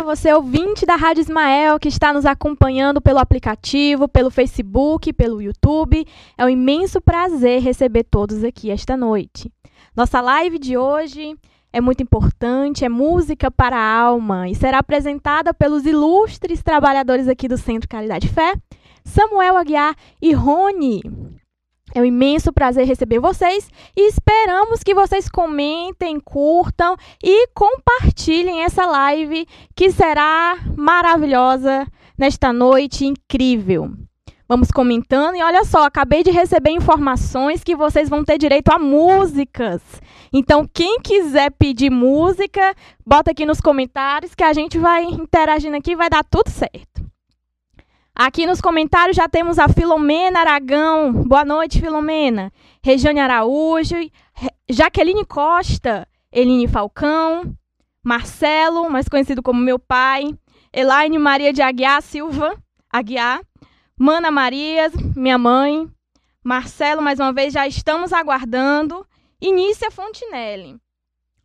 Boa noite a você, ouvinte da Rádio Ismael, que está nos acompanhando pelo aplicativo, pelo Facebook, pelo YouTube. É um imenso prazer receber todos aqui esta noite. Nossa live de hoje é muito importante, é música para a alma e será apresentada pelos ilustres trabalhadores aqui do Centro Caridade Fé, Samuel Aguiar e Rony. É um imenso prazer receber vocês e esperamos que vocês comentem, curtam e compartilhem essa live que será maravilhosa nesta noite incrível. Vamos comentando e olha só, acabei de receber informações que vocês vão ter direito a músicas. Então, quem quiser pedir música, bota aqui nos comentários que a gente vai interagindo aqui vai dar tudo certo. Aqui nos comentários já temos a Filomena Aragão. Boa noite, Filomena. Regiane Araújo, Jaqueline Costa, Eline Falcão, Marcelo, mais conhecido como meu pai, Elaine Maria de Aguiar Silva, Aguiar, Mana Marias, minha mãe, Marcelo, mais uma vez, já estamos aguardando. Inícia Fontinelli.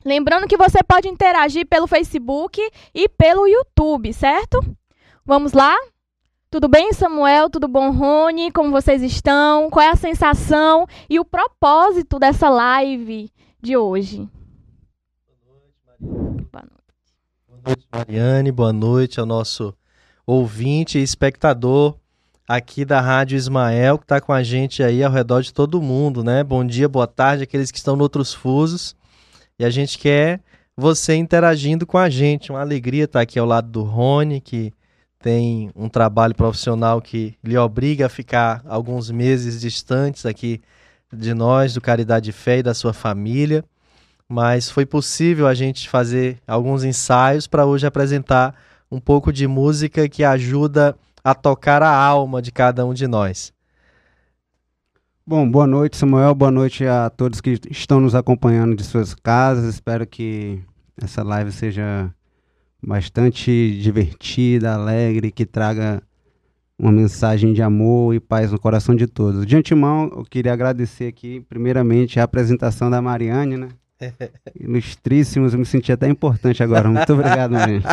Lembrando que você pode interagir pelo Facebook e pelo YouTube, certo? Vamos lá? Tudo bem, Samuel? Tudo bom, Rony? Como vocês estão? Qual é a sensação e o propósito dessa live de hoje? Boa noite, Boa noite, Mariane. Boa noite ao nosso ouvinte e espectador aqui da Rádio Ismael, que está com a gente aí ao redor de todo mundo, né? Bom dia, boa tarde, aqueles que estão em outros fusos. E a gente quer você interagindo com a gente. Uma alegria estar aqui ao lado do Rony, que tem um trabalho profissional que lhe obriga a ficar alguns meses distantes aqui de nós, do Caridade e Fé e da sua família, mas foi possível a gente fazer alguns ensaios para hoje apresentar um pouco de música que ajuda a tocar a alma de cada um de nós. Bom, boa noite, Samuel. Boa noite a todos que estão nos acompanhando de suas casas. Espero que essa live seja bastante divertida, alegre, que traga uma mensagem de amor e paz no coração de todos. De antemão, eu queria agradecer aqui, primeiramente, a apresentação da Mariane, né? Ilustríssimos, eu me senti até importante agora. Muito obrigado, Mariane.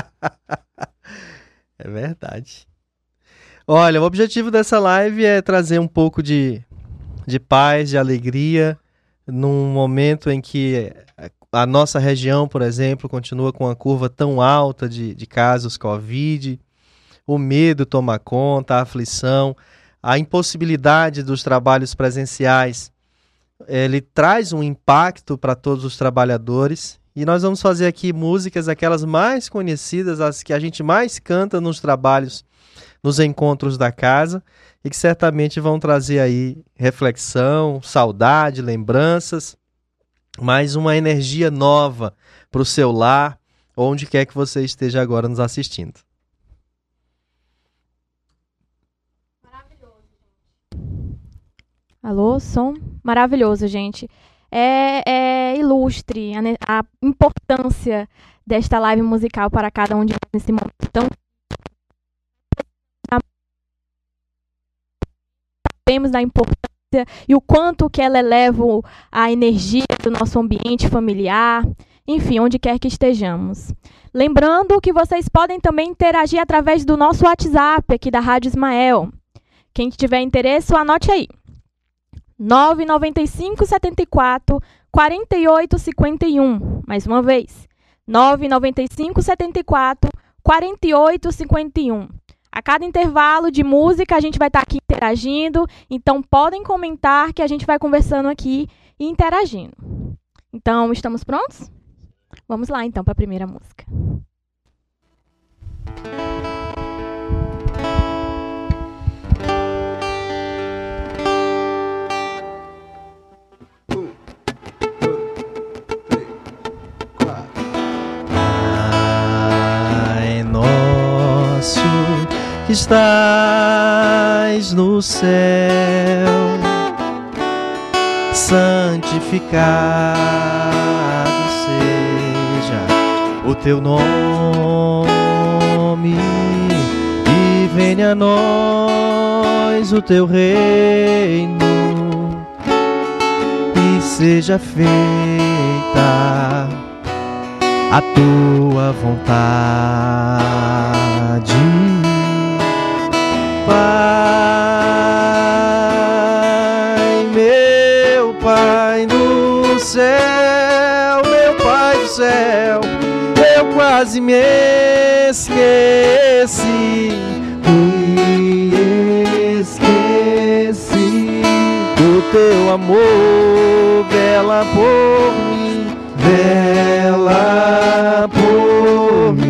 É verdade. Olha, o objetivo dessa live é trazer um pouco de, de paz, de alegria, num momento em que a nossa região, por exemplo, continua com uma curva tão alta de, de casos Covid, o medo toma conta, a aflição, a impossibilidade dos trabalhos presenciais, ele traz um impacto para todos os trabalhadores. E nós vamos fazer aqui músicas, aquelas mais conhecidas, as que a gente mais canta nos trabalhos, nos encontros da casa, e que certamente vão trazer aí reflexão, saudade, lembranças mais uma energia nova para o seu lar, onde quer que você esteja agora nos assistindo. Alô, som? Maravilhoso, gente. É, é ilustre a, a, importância desta live musical para cada um de nós nesse momento tão sabemos da importância e o quanto que ela eleva a energia do nosso ambiente familiar, enfim, onde quer que estejamos. Lembrando que vocês podem também interagir através do nosso WhatsApp aqui da Rádio Ismael. Quem tiver interesse, anote aí. 995 74 48 51. Mais uma vez. 995 74 48 51. A cada intervalo de música, a gente vai estar aqui interagindo. Então, podem comentar que a gente vai conversando aqui e interagindo. Então, estamos prontos? Vamos lá, então, para a primeira música. Estás no céu, santificado seja o teu nome e venha a nós o teu reino e seja feita a tua vontade. Pai, meu Pai do céu, meu Pai do céu, eu quase me esqueci. Me esqueci. O teu amor vela por mim, vela por mim,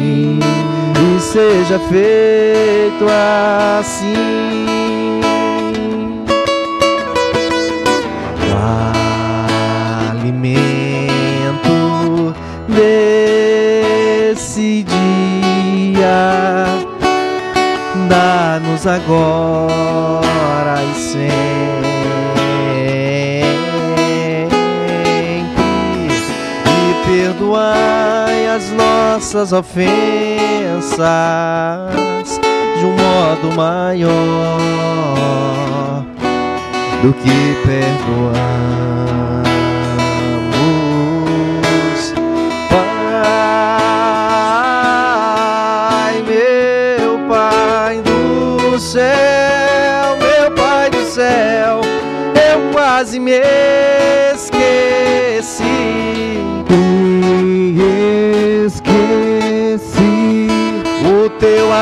seja feito assim. O alimento desse dia dá-nos agora e sempre perdoai as nossas ofensas de um modo maior do que perdoamos. Pai, meu Pai do céu, meu Pai do céu, eu quase me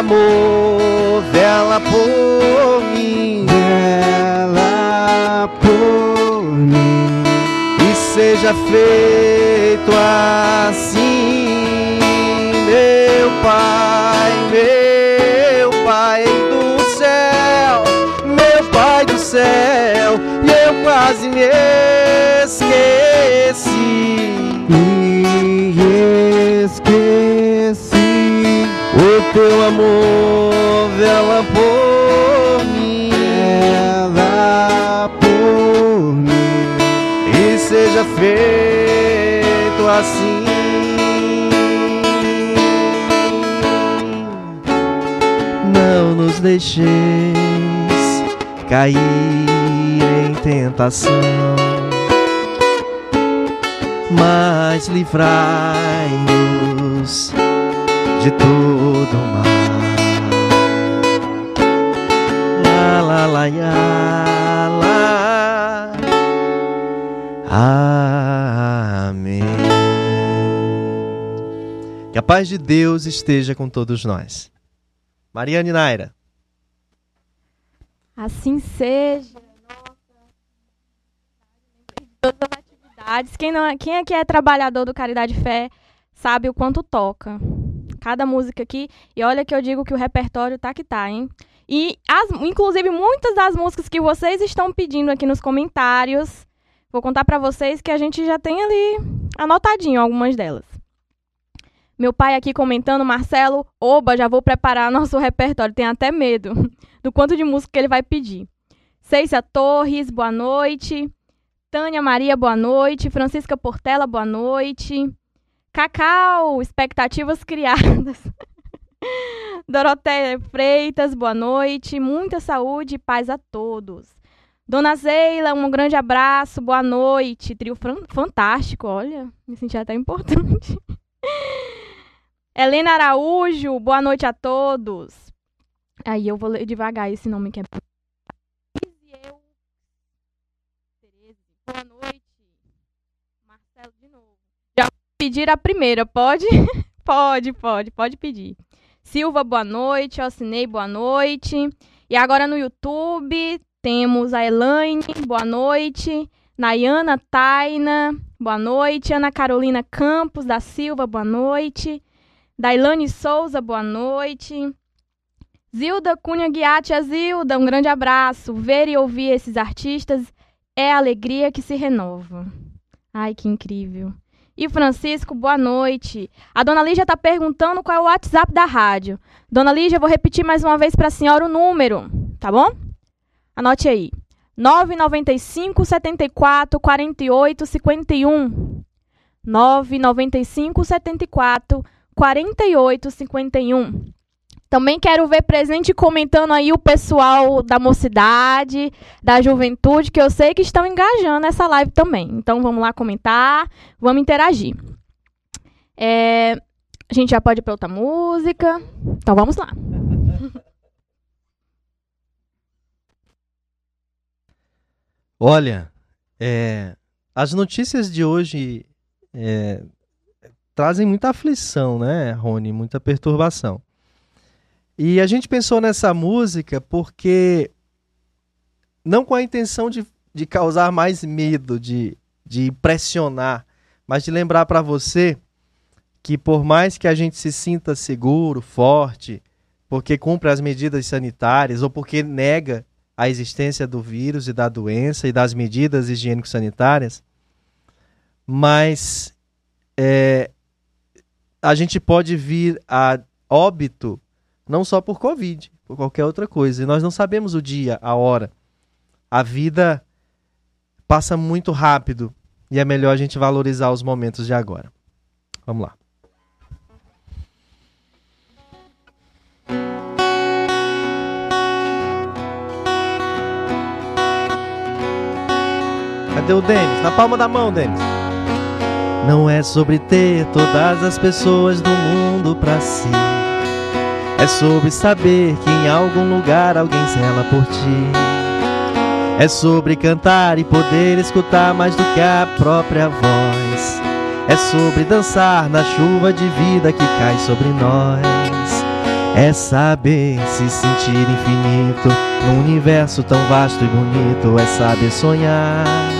amor vela por mim Ela por mim. e seja feito assim, meu Pai, meu Pai do céu, meu Pai do céu, e eu quase me esqueci. Me esqueci. O teu amor vela por mim Ela por mim. e seja feito assim. Não nos deixeis cair em tentação, mas livrai-nos de todo mal. La la ya, la. Amém. Que a paz de Deus esteja com todos nós. Mariane Naira. Assim seja. Todas as atividades. Quem, não, é- quem aqui é trabalhador do Caridade Fé sabe o quanto toca. Cada música aqui. E olha que eu digo que o repertório tá que tá, hein? E, as, inclusive, muitas das músicas que vocês estão pedindo aqui nos comentários, vou contar pra vocês que a gente já tem ali anotadinho algumas delas. Meu pai aqui comentando, Marcelo, oba, já vou preparar nosso repertório, tem até medo do quanto de música que ele vai pedir. Ceicia Torres, boa noite. Tânia Maria, boa noite. Francisca Portela, boa noite. Cacau, expectativas criadas. Doroteia Freitas, boa noite. Muita saúde e paz a todos. Dona Zeila, um grande abraço, boa noite. Trio fantástico, olha, me senti até importante. Helena Araújo, boa noite a todos. Aí eu vou ler devagar esse nome que é. Isiel Tereze, Boa noite. Marcelo de novo. Já vou pedir a primeira, pode? pode, pode, pode pedir. Silva, boa noite. Alcinei, boa noite. E agora no YouTube temos a Elaine, boa noite. Nayana Taina, boa noite. Ana Carolina Campos da Silva, boa noite. Dailane Souza, boa noite. Zilda Cunha Guiati, Zilda, um grande abraço. Ver e ouvir esses artistas é a alegria que se renova. Ai, que incrível. E Francisco, boa noite. A dona Lígia está perguntando qual é o WhatsApp da rádio. Dona Lígia, eu vou repetir mais uma vez para a senhora o número, tá bom? Anote aí. 995 74 48 51. 995 74 48 51. Também quero ver presente comentando aí o pessoal da mocidade, da juventude, que eu sei que estão engajando essa live também. Então vamos lá comentar, vamos interagir. É, a gente já pode ir para outra música. Então vamos lá. Olha, é, as notícias de hoje é, trazem muita aflição, né, Rony? Muita perturbação. E a gente pensou nessa música porque não com a intenção de, de causar mais medo, de, de impressionar, mas de lembrar para você que por mais que a gente se sinta seguro, forte, porque cumpre as medidas sanitárias ou porque nega a existência do vírus e da doença e das medidas higiênico-sanitárias, mas é, a gente pode vir a óbito não só por Covid, por qualquer outra coisa. E nós não sabemos o dia, a hora. A vida passa muito rápido e é melhor a gente valorizar os momentos de agora. Vamos lá. Cadê o Denis? Na palma da mão, Denis. Não é sobre ter todas as pessoas do mundo pra si. É sobre saber que em algum lugar alguém zela por ti. É sobre cantar e poder escutar mais do que a própria voz. É sobre dançar na chuva de vida que cai sobre nós. É saber se sentir infinito num universo tão vasto e bonito. É saber sonhar.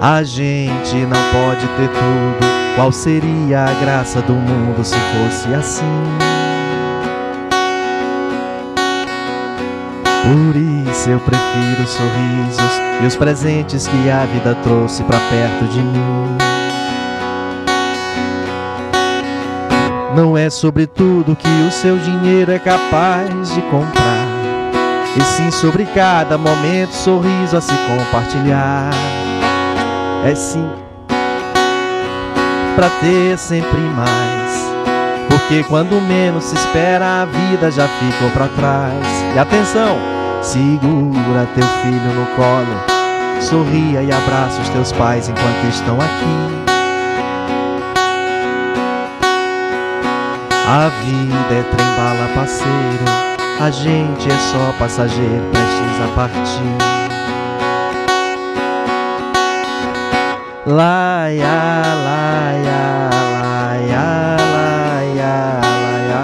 A gente não pode ter tudo. Qual seria a graça do mundo se fosse assim? Por isso eu prefiro sorrisos e os presentes que a vida trouxe pra perto de mim. Não é sobre tudo que o seu dinheiro é capaz de comprar, e sim sobre cada momento sorriso a se compartilhar é sim para ter sempre mais. Porque quando menos se espera, a vida já ficou para trás. E atenção, segura teu filho no colo, sorria e abraça os teus pais enquanto estão aqui. A vida é trem-bala parceiro, a gente é só passageiro prestes a partir. Laia, laia, laia, laia, laia.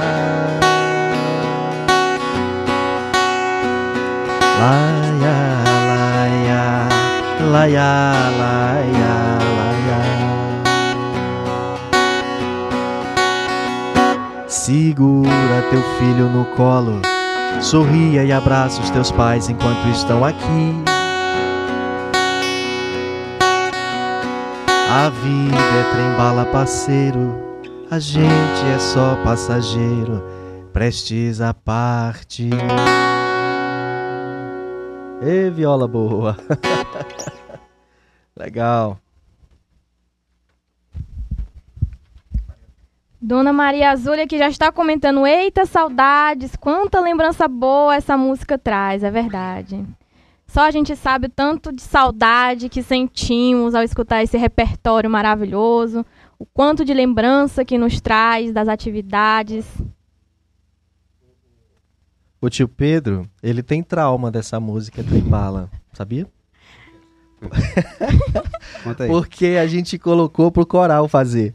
Laia, laia, laia, laia, laia. Segura teu filho no colo, sorria e abraça os teus pais enquanto estão aqui. A vida é trem-bala parceiro, a gente é só passageiro, prestes a parte. Ê, viola boa! Legal. Dona Maria Azulha que já está comentando, eita saudades, quanta lembrança boa essa música traz, é verdade. Só a gente sabe o tanto de saudade que sentimos ao escutar esse repertório maravilhoso, o quanto de lembrança que nos traz das atividades. O tio Pedro, ele tem trauma dessa música Trembala, sabia? Porque a gente colocou pro coral fazer.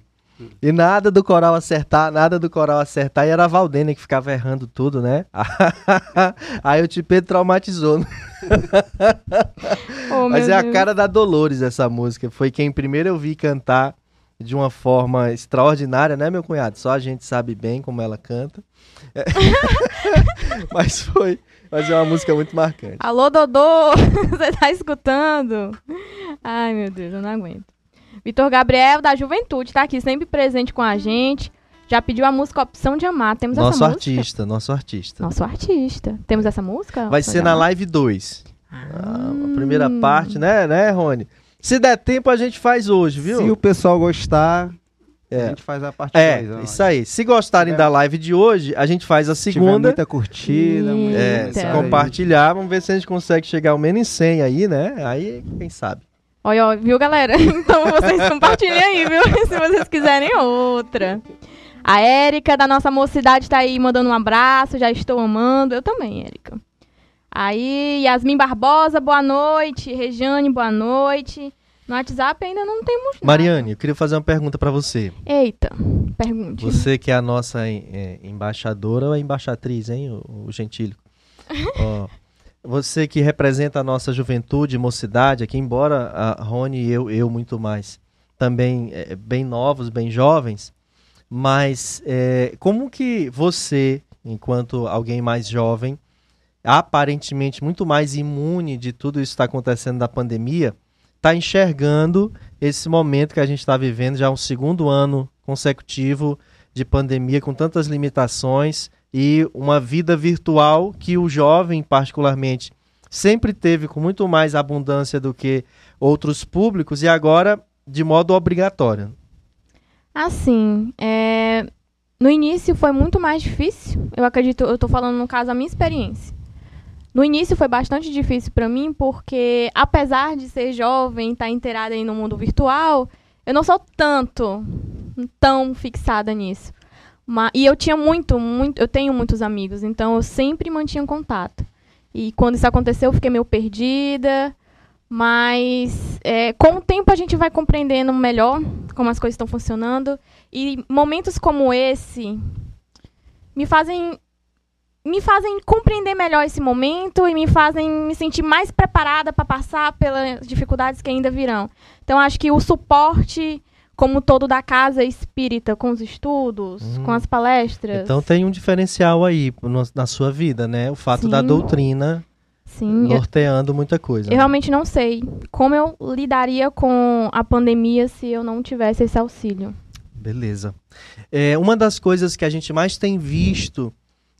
E nada do coral acertar, nada do coral acertar. E era a Valdênia que ficava errando tudo, né? Aí o tio Pedro traumatizou. oh, Mas é Deus. a cara da Dolores essa música. Foi quem primeiro eu vi cantar de uma forma extraordinária, né, meu cunhado? Só a gente sabe bem como ela canta. Mas foi. Mas é uma música muito marcante. Alô, Dodô! Você tá escutando? Ai, meu Deus, eu não aguento. Vitor Gabriel, da Juventude, tá aqui sempre presente com a gente. Já pediu a música Opção de Amar. Temos nosso essa artista, nosso artista. Nosso artista. Temos essa música? Vai ser na live 2. Ah, a primeira parte, né, né, Rony? Se der tempo, a gente faz hoje, viu? Se o pessoal gostar, É. a gente faz a parte É, dois, isso aí. Se gostarem É. da live de hoje, a gente faz a Se tiver segunda. muita curtida, muita É, se compartilhar, vamos ver se a gente consegue chegar ao menos em 100 aí, né? Aí, quem sabe. Olha, ó, viu, galera? Então vocês compartilhem aí, viu? Se vocês quiserem outra. A Érica, da nossa mocidade, tá aí mandando um abraço. Já estou amando. Eu também, Érica. Aí, Yasmin Barbosa, boa noite. Rejane, boa noite. No WhatsApp ainda não temos nada. Mariane, eu queria fazer uma pergunta pra você. Eita, pergunte. Você que é a nossa é, embaixadora ou a embaixatriz, hein, o, o Gentílio? Ó, você que representa a nossa juventude, mocidade aqui, embora a Rony e eu, eu muito mais, também é, bem novos, bem jovens, mas é, como que você, enquanto alguém mais jovem, aparentemente muito mais imune de tudo isso que está acontecendo da pandemia, está enxergando esse momento que a gente está vivendo já um segundo ano consecutivo de pandemia com tantas limitações e uma vida virtual que o jovem particularmente sempre teve com muito mais abundância do que outros públicos e agora de modo obrigatório. Assim, é, no início foi muito mais difícil. Eu acredito, eu tô falando no caso a minha experiência. No início foi bastante difícil para mim porque apesar de ser jovem, estar tá inteirada aí no mundo virtual, eu não sou tanto tão fixada nisso. Mas, e eu tinha muito, muito, eu tenho muitos amigos, então eu sempre mantinha contato. E quando isso aconteceu, eu fiquei meio perdida. Mas é, com o tempo a gente vai compreendendo melhor como as coisas estão funcionando. E momentos como esse me fazem me fazem compreender melhor esse momento e me fazem me sentir mais preparada para passar pelas dificuldades que ainda virão. Então acho que o suporte como todo da casa espírita, com os estudos, Hum. com as palestras. Então tem um diferencial aí no- na sua vida, né? O fato da Sim. doutrina Sim, eu, norteando muita coisa. eu né? realmente não sei como eu lidaria com a pandemia se eu não tivesse esse auxílio. Beleza. É, uma das coisas que a gente mais tem visto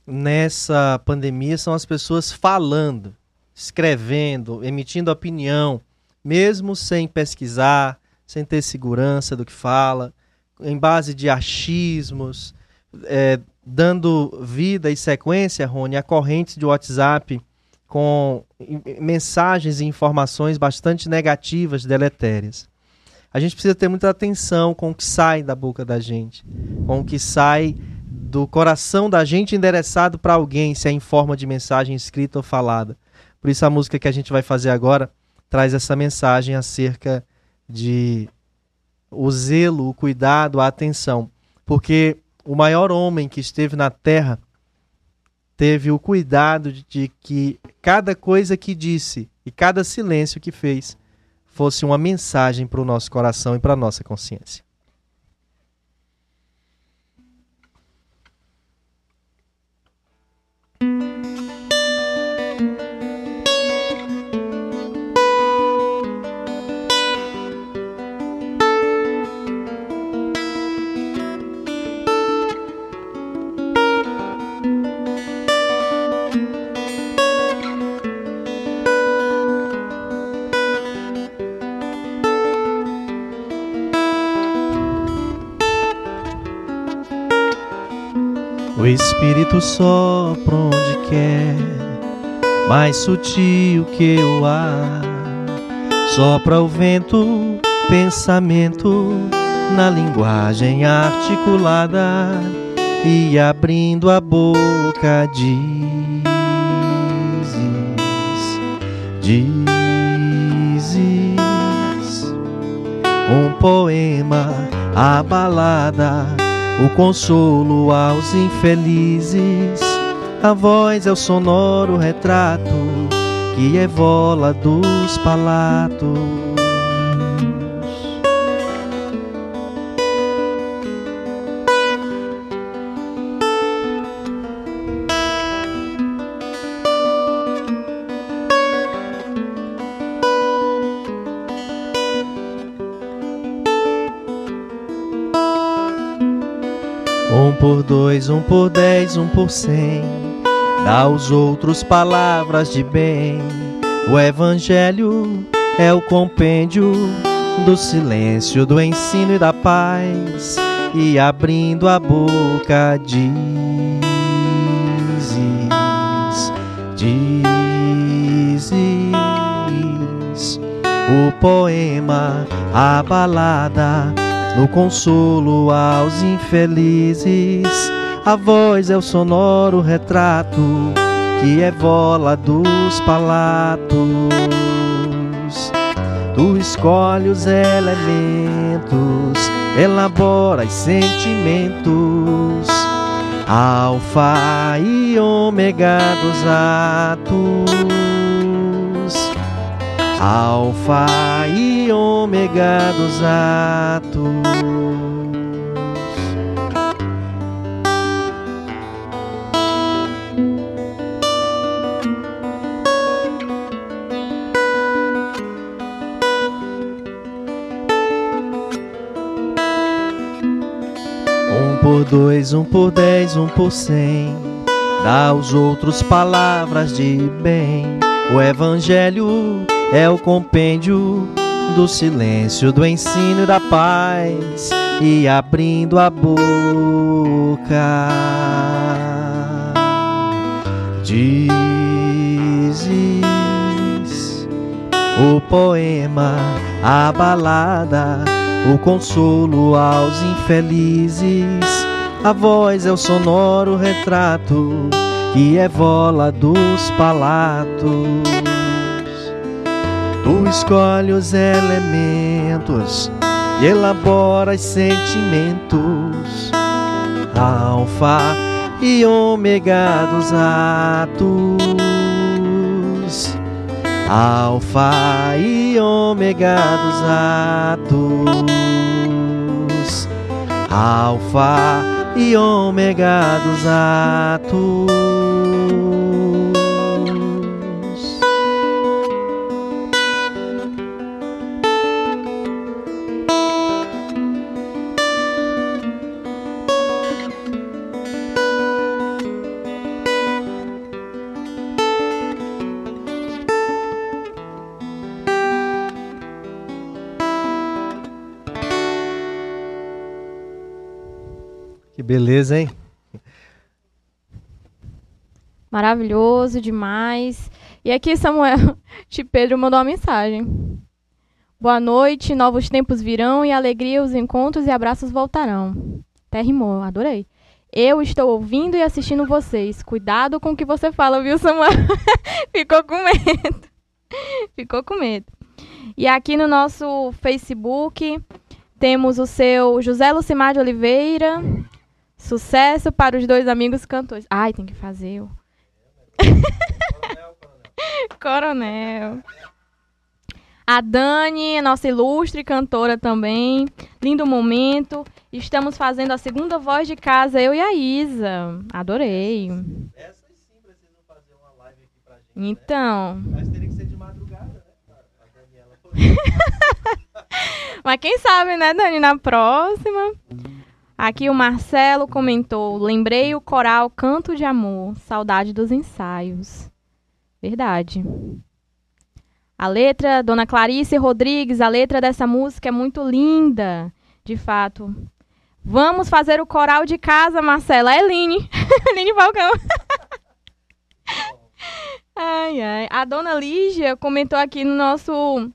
nessa pandemia são as pessoas falando, escrevendo, emitindo opinião, mesmo sem pesquisar, sem ter segurança do que fala, em base de achismos, é, dando vida e sequência, Rony, a correntes de WhatsApp com mensagens e informações bastante negativas, deletérias. A gente precisa ter muita atenção com o que sai da boca da gente, com o que sai do coração da gente endereçado para alguém, se é em forma de mensagem escrita ou falada. Por isso a música que a gente vai fazer agora traz essa mensagem acerca de o zelo, o cuidado, a atenção, porque o maior homem que esteve na terra teve o cuidado de, que cada coisa que disse e cada silêncio que fez fosse uma mensagem para o nosso coração e para a nossa consciência. Espírito sopra onde quer, mais sutil que o ar. Sopra o vento, pensamento, na linguagem articulada e abrindo a boca dizes, dizes um poema, a balada, o consolo aos infelizes. A voz é o sonoro retrato que evola dos palatos. Dois, um por dez, um por cem. Dá aos outros palavras de bem. O Evangelho é o compêndio do silêncio, do ensino e da paz. E abrindo a boca dizes, dizes o poema, a balada no consolo aos infelizes. A voz é o sonoro retrato que evola dos palatos. Tu escolhe os elementos, elaboras sentimentos, alfa e ômega dos atos Alfa Ômega dos atos. Um por dois, um por dez, um por cem. Dá aos outros palavras de bem. O Evangelho é o compêndio do silêncio, do ensino e da paz, e abrindo a boca, dizes o poema, a balada, o consolo aos infelizes. A voz é o sonoro retrato que evola dos palatos. Escolhe os elementos e elaboras sentimentos, alfa e ômega dos atos, alfa e ômega dos atos, alfa e ômega dos atos. Beleza, hein? Maravilhoso demais. E aqui Samuel de Pedro mandou uma mensagem. Boa noite, novos tempos virão e alegria, os encontros e abraços voltarão. Até rimou, adorei. Eu estou ouvindo e assistindo vocês. Cuidado com o que você fala, viu, Samuel? Ficou com medo. Ficou com medo. E aqui no nosso Facebook temos o seu José Lucimar de Oliveira, Sucesso para os dois amigos cantores. Ai, tem que fazer. coronel, A Dani, nossa ilustre cantora também. Lindo momento. Estamos fazendo a segunda voz de casa, eu e a Isa. Adorei. Essas sim precisam fazer uma live aqui pra gente. Então. Né? Mas teria que ser de madrugada, né? A Daniela. Mas quem sabe, né, Dani, na próxima. Aqui o Marcelo comentou: lembrei o coral Canto de Amor, saudade dos ensaios. Verdade. A letra, Dona Clarice Rodrigues, a letra dessa música é muito linda, de fato. Vamos fazer o coral de casa, Marcela. É Line. Line Falcão. ai, ai. A dona Lígia comentou aqui no nosso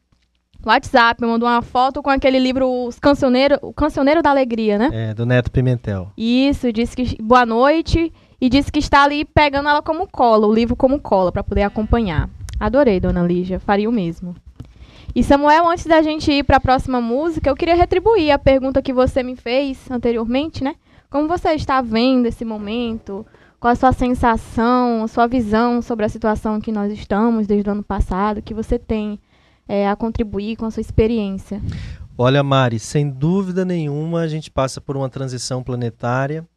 WhatsApp, mandou uma foto com aquele livro Os Cancioneiro, O Cancioneiro da Alegria, né? É, do Neto Pimentel. Isso, disse que boa noite e disse que está ali pegando ela como cola, o livro como cola, para poder acompanhar. Adorei, dona Lígia, faria o mesmo. E Samuel, antes da gente ir para a próxima música, eu queria retribuir a pergunta que você me fez anteriormente, né? Como você está vendo esse momento? Qual a sua sensação, a sua visão sobre a situação que nós estamos desde o ano passado, que você tem é, a contribuir com a sua experiência? Olha, Mari, sem dúvida nenhuma a gente passa por uma transição planetária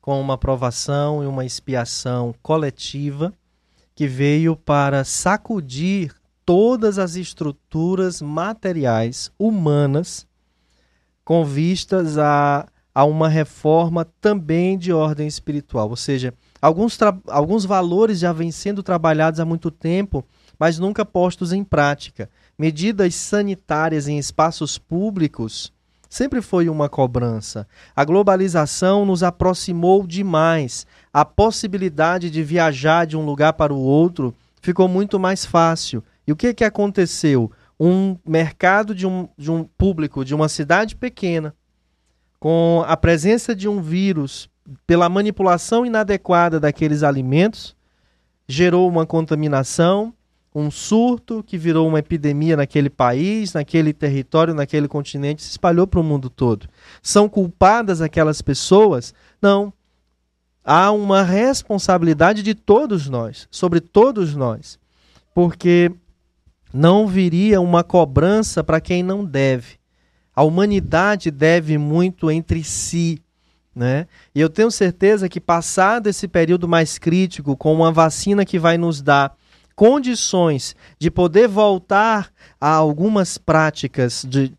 com uma aprovação e uma expiação coletiva que veio para sacudir todas as estruturas materiais humanas com vistas a a uma reforma também de ordem espiritual. Ou seja, alguns, alguns valores já vêm sendo trabalhados há muito tempo, mas nunca postos em prática. Medidas sanitárias em espaços públicos sempre foi uma cobrança. A globalização nos aproximou demais. A possibilidade de viajar de um lugar para o outro ficou muito mais fácil. E o que, que aconteceu? Um mercado de um, de um público de uma cidade pequena, com a presença de um vírus pela manipulação inadequada daqueles alimentos, gerou uma contaminação, um surto que virou uma epidemia naquele país, naquele território, naquele continente, se espalhou para o mundo todo. São culpadas aquelas pessoas? Não. Há uma responsabilidade de todos nós, sobre todos nós, porque não viria uma cobrança para quem não deve. A humanidade deve muito entre si. Né? E eu tenho certeza que, passado esse período mais crítico, com uma vacina que vai nos dar condições de poder voltar a algumas práticas de,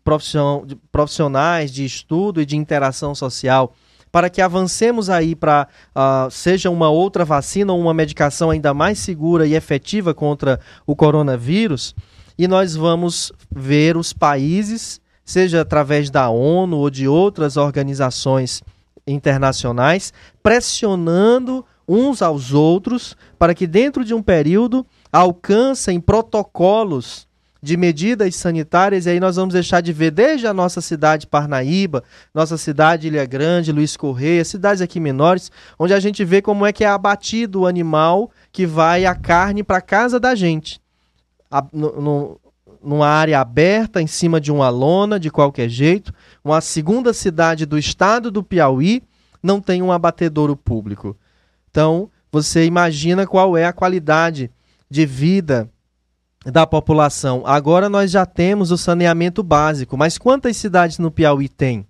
profissionais de estudo e de interação social, para que avancemos aí para uh, seja uma outra vacina ou uma medicação ainda mais segura e efetiva contra o coronavírus, e nós vamos ver os países, seja através da ONU ou de outras organizações internacionais, pressionando uns aos outros para que dentro de um período alcancem protocolos de medidas sanitárias, e aí nós vamos deixar de ver desde a nossa cidade Parnaíba, nossa cidade Ilha Grande, Luiz Correia, cidades aqui menores, onde a gente vê como é que é abatido o animal que vai a carne para casa da gente. A, no, no, numa área aberta, em cima de uma lona, de qualquer jeito. Uma segunda cidade do estado do Piauí não tem um abatedouro público. Então, você imagina qual é a qualidade de vida da população. Agora nós já temos o saneamento básico, mas quantas cidades no Piauí tem?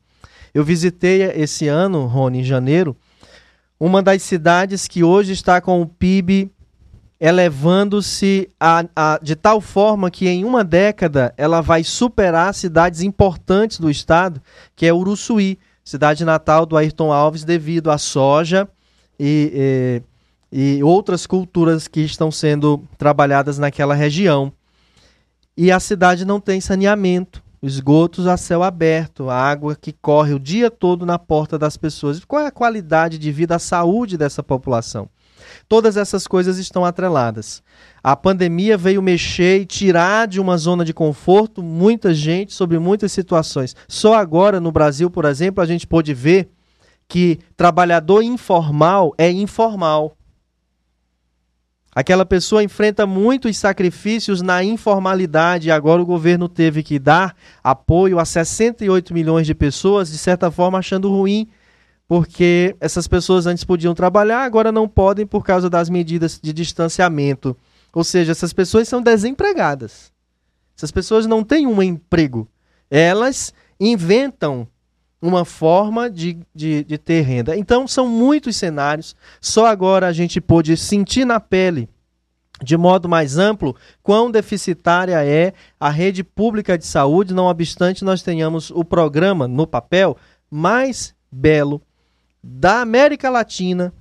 Eu visitei esse ano, Rony, em janeiro, uma das cidades que hoje está com o PIB elevando-se de tal forma que em uma década ela vai superar cidades importantes do estado, que é Uruçuí, cidade natal do Ayrton Alves, devido à soja e, e, e outras culturas que estão sendo trabalhadas naquela região. E a cidade não tem saneamento, esgotos a céu aberto, a água que corre o dia todo na porta das pessoas. Qual é a qualidade de vida, a saúde dessa população? Todas essas coisas estão atreladas. A pandemia veio mexer e tirar de uma zona de conforto muita gente sobre muitas situações. Só agora no Brasil, por exemplo, a gente pôde ver que trabalhador informal é informal. Aquela pessoa enfrenta muitos sacrifícios na informalidade e agora o governo teve que dar apoio a 68 milhões de pessoas, de certa forma achando ruim porque essas pessoas antes podiam trabalhar, agora não podem por causa das medidas de distanciamento. Ou seja, essas pessoas são desempregadas. Essas pessoas não têm um emprego. Elas inventam uma forma de, de, de ter renda. Então, são muitos cenários. Só agora a gente pôde sentir na pele de modo mais amplo, quão deficitária é a rede pública de saúde, não obstante nós tenhamos o programa no papel mais belo, da América Latina,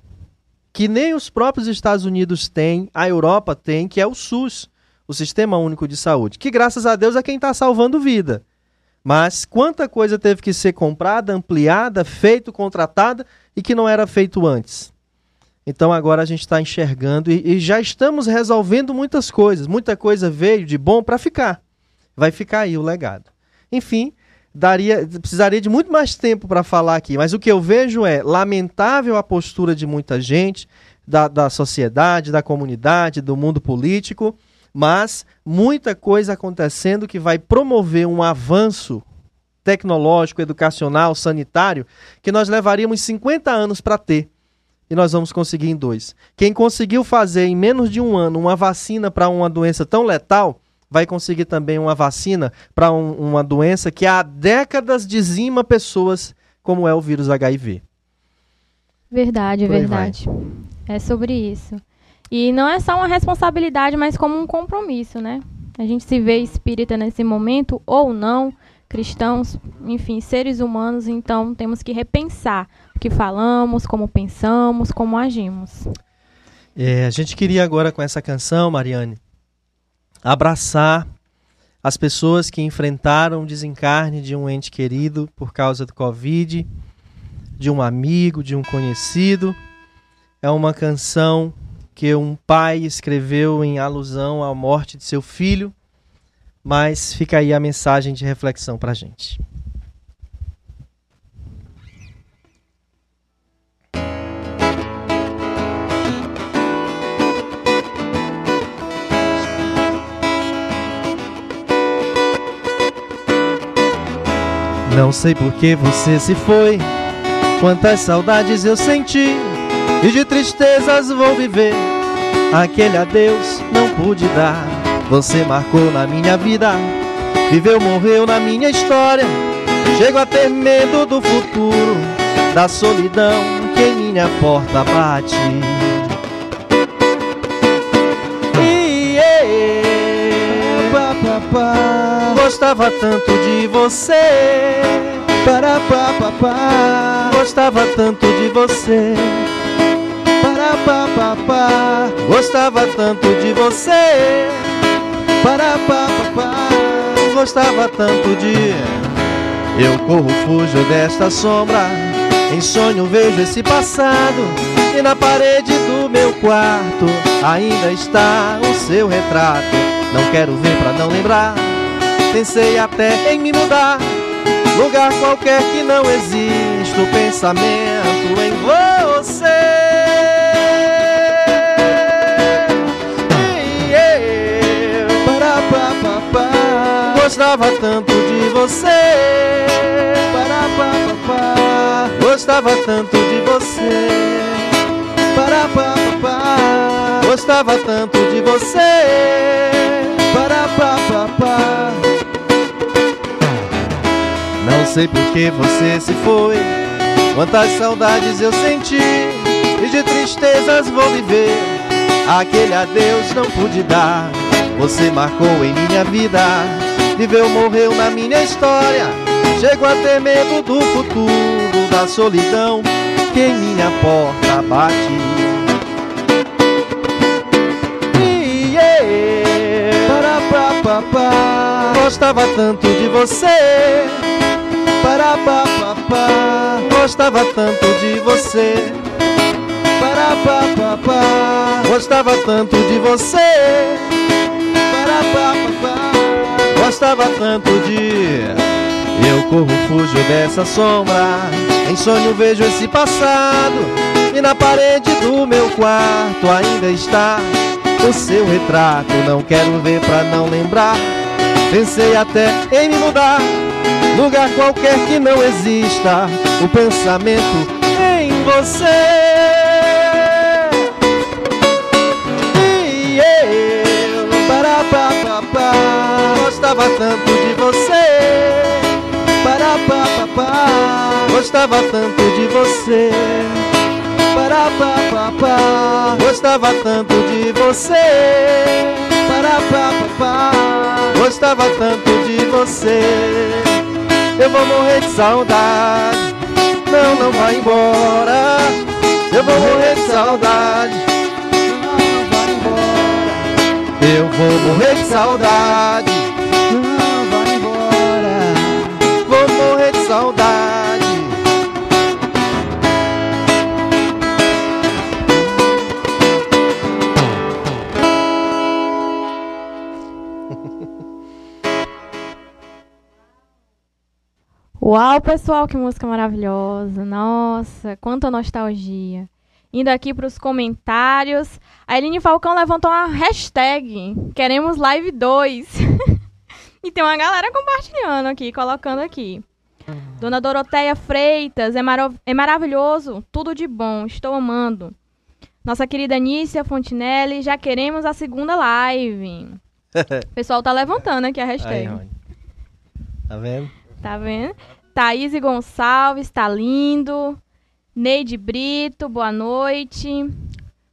que nem os próprios Estados Unidos têm, a Europa tem, que é o SUS, o Sistema Único de Saúde, que graças a Deus é quem está salvando vida. Mas quanta coisa teve que ser comprada, ampliada, feito, contratada e que não era feito antes. Então agora a gente está enxergando e, e, já estamos resolvendo muitas coisas. Muita coisa veio de bom para ficar. Vai ficar aí o legado. Enfim, daria, precisaria de muito mais tempo para falar aqui, mas o que eu vejo é lamentável a postura de muita gente, da, da sociedade, da comunidade, do mundo político, mas muita coisa acontecendo que vai promover um avanço tecnológico, educacional, sanitário, que nós levaríamos 50 anos para ter. E nós vamos conseguir em dois. Quem conseguiu fazer em menos de um ano uma vacina para uma doença tão letal, vai conseguir também uma vacina para um, uma doença que há décadas dizima pessoas, como é o vírus HIV. Verdade, verdade. É sobre isso. E não é só uma responsabilidade, mas como um compromisso, né? A gente se vê espírita nesse momento ou não, cristãos, enfim, seres humanos, então temos que repensar o que falamos, como pensamos, como agimos. É, a gente queria agora com essa canção, Mariane, abraçar as pessoas que enfrentaram o desencarne de um ente querido por causa do Covid, de um amigo, de um conhecido. É uma canção que um pai escreveu em alusão à morte de seu filho, mas fica aí a mensagem de reflexão para a gente. Não sei por que você se foi, quantas saudades eu senti e de tristezas vou viver. Aquele adeus não pude dar, você marcou na minha vida, viveu, morreu na minha história. Chego a ter medo do futuro, da solidão que em minha porta bate. Gostava tanto de você. Gostava tanto de você. Para pa, pa, pa. Gostava tanto de você. Para pa, pa, pa. Gostava tanto de. Eu corro, fujo desta sombra. Em sonho vejo esse passado. E na parede do meu quarto ainda está o seu retrato. Não quero ver pra não lembrar. Pensei até em me mudar Lugar qualquer que não existe O pensamento em você Gostava tanto de você. Para, pa, pa, Gostava tanto de você. Para, pa, pa, pa, Gostava tanto de você. Para, pa, pa, pa. Não sei por que você se foi, quantas saudades eu senti e de tristezas vou viver. Aquele adeus não pude dar, você marcou em minha vida, viveu, morreu na minha história. Chego a ter medo do futuro, da solidão que em minha porta bate. E eu, para, pa, pa, pa, gostava tanto de você para pa, pa, pa. Gostava tanto de você para pa, pa, pa. Gostava tanto de você para pa, pa, pa. Gostava tanto de Eu corro, fujo dessa sombra. Em sonho vejo esse passado. E na parede do meu quarto ainda está o seu retrato. Não quero ver pra não lembrar. Pensei até em me mudar. Lugar qualquer que não exista. O pensamento em você. Gostava tanto de você. Para pa, pa, pa, gostava tanto de você. Para pa, pa, pa, gostava tanto de você. Para pa, pa, pa, gostava tanto de você. Eu vou morrer de saudade Não, não vai embora Eu vou morrer de saudade Não, vai embora Eu vou morrer de saudade Uau, pessoal, que música maravilhosa. Nossa, quanta nostalgia. Indo aqui para os comentários. A Eline Falcão levantou uma hashtag. Queremos live 2. e tem uma galera compartilhando aqui, colocando aqui. Dona Doroteia Freitas, é, marav é maravilhoso, tudo de bom, estou amando. Nossa querida Nícia Fontinelli, já queremos a segunda live. o pessoal tá levantando aqui a hashtag. Aí, tá vendo? Tá vendo? Thaís Gonçalves, tá lindo. Neide Brito, boa noite.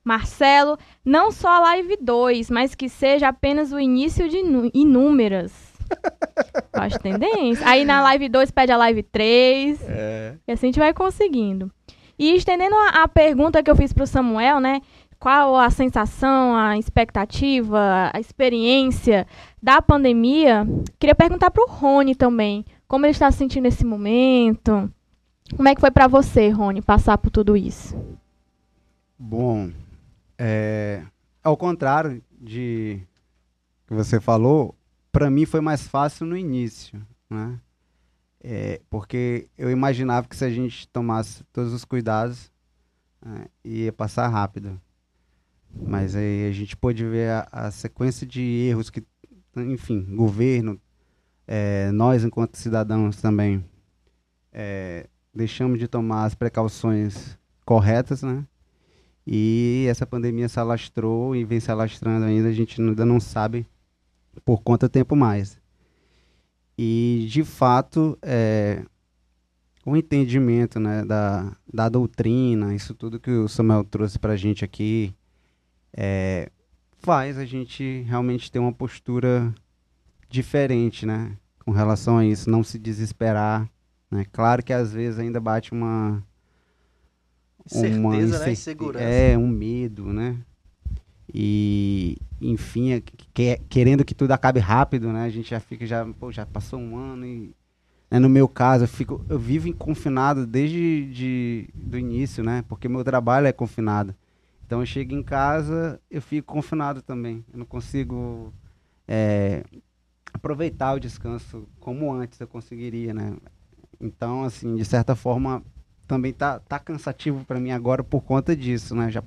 Marcelo, não só a live 2, mas que seja apenas o início de inúmeras. Acho tendência. Aí na live 2 pede a live 3. É. E assim a gente vai conseguindo. E estendendo a, a pergunta que eu fiz pro Samuel, né? Qual a sensação, a expectativa, a experiência da pandemia? Queria perguntar pro Rony também. Como ele está se sentindo nesse momento? Como é que foi pra você, Rony, passar por tudo isso? Bom, é, ao contrário de que você falou, para mim foi mais fácil no início, né? É, porque eu imaginava que se a gente tomasse todos os cuidados, né, ia passar rápido. Mas aí a gente pôde ver a, a sequência de erros que, enfim, governo, é, nós enquanto cidadãos também é, deixamos de tomar as precauções corretas, né? E essa pandemia se alastrou e vem se alastrando ainda, a gente ainda não sabe por quanto tempo mais. E, de fato, é, o entendimento né, da, da doutrina, isso tudo que o Samuel trouxe para a gente aqui, é, faz a gente realmente ter uma postura diferente, né? Com relação a isso, não se desesperar. Né? Claro que às vezes ainda bate uma. uma Certeza, né? incer- Insegurança. É, um medo, né? E, enfim, é que- que- querendo que tudo acabe rápido, né? A gente já fica, já, pô, já passou um ano e. né, No meu caso, eu, fico, eu vivo em confinado desde de, do início, né? Porque meu trabalho é confinado. Então eu chego em casa, eu fico confinado também. Eu não consigo é, aproveitar o descanso como antes eu conseguiria, né? Então, assim, de certa forma, também tá, tá cansativo para mim agora por conta disso, né? Já,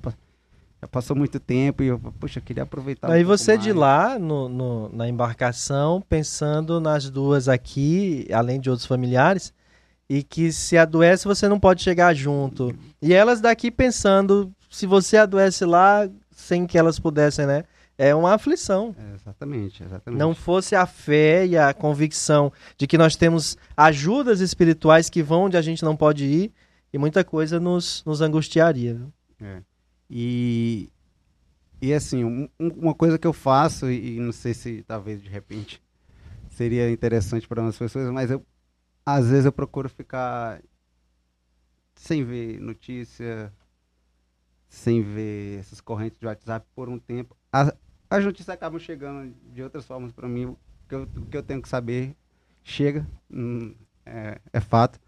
já passou muito tempo e eu, poxa, eu queria aproveitar. um Aí pouco você de mais. lá, no, no- na embarcação, pensando nas duas aqui, além de outros familiares, e que se adoece você não pode chegar junto. E elas daqui pensando, se você adoece lá, sem que elas pudessem, né? É uma aflição. É, exatamente, exatamente. Não fosse a fé e a convicção de que nós temos ajudas espirituais que vão onde a gente não pode ir, e muita coisa nos, nos angustiaria. viu? E, e assim, um- um- uma coisa que eu faço, e, e não sei se talvez de repente seria interessante para umas pessoas, mas eu às vezes eu procuro ficar sem ver notícia, sem ver essas correntes de WhatsApp por um tempo. As, as notícias acabam chegando de outras formas para mim. O que, eu, o que eu tenho que saber chega, hum, é, é fato.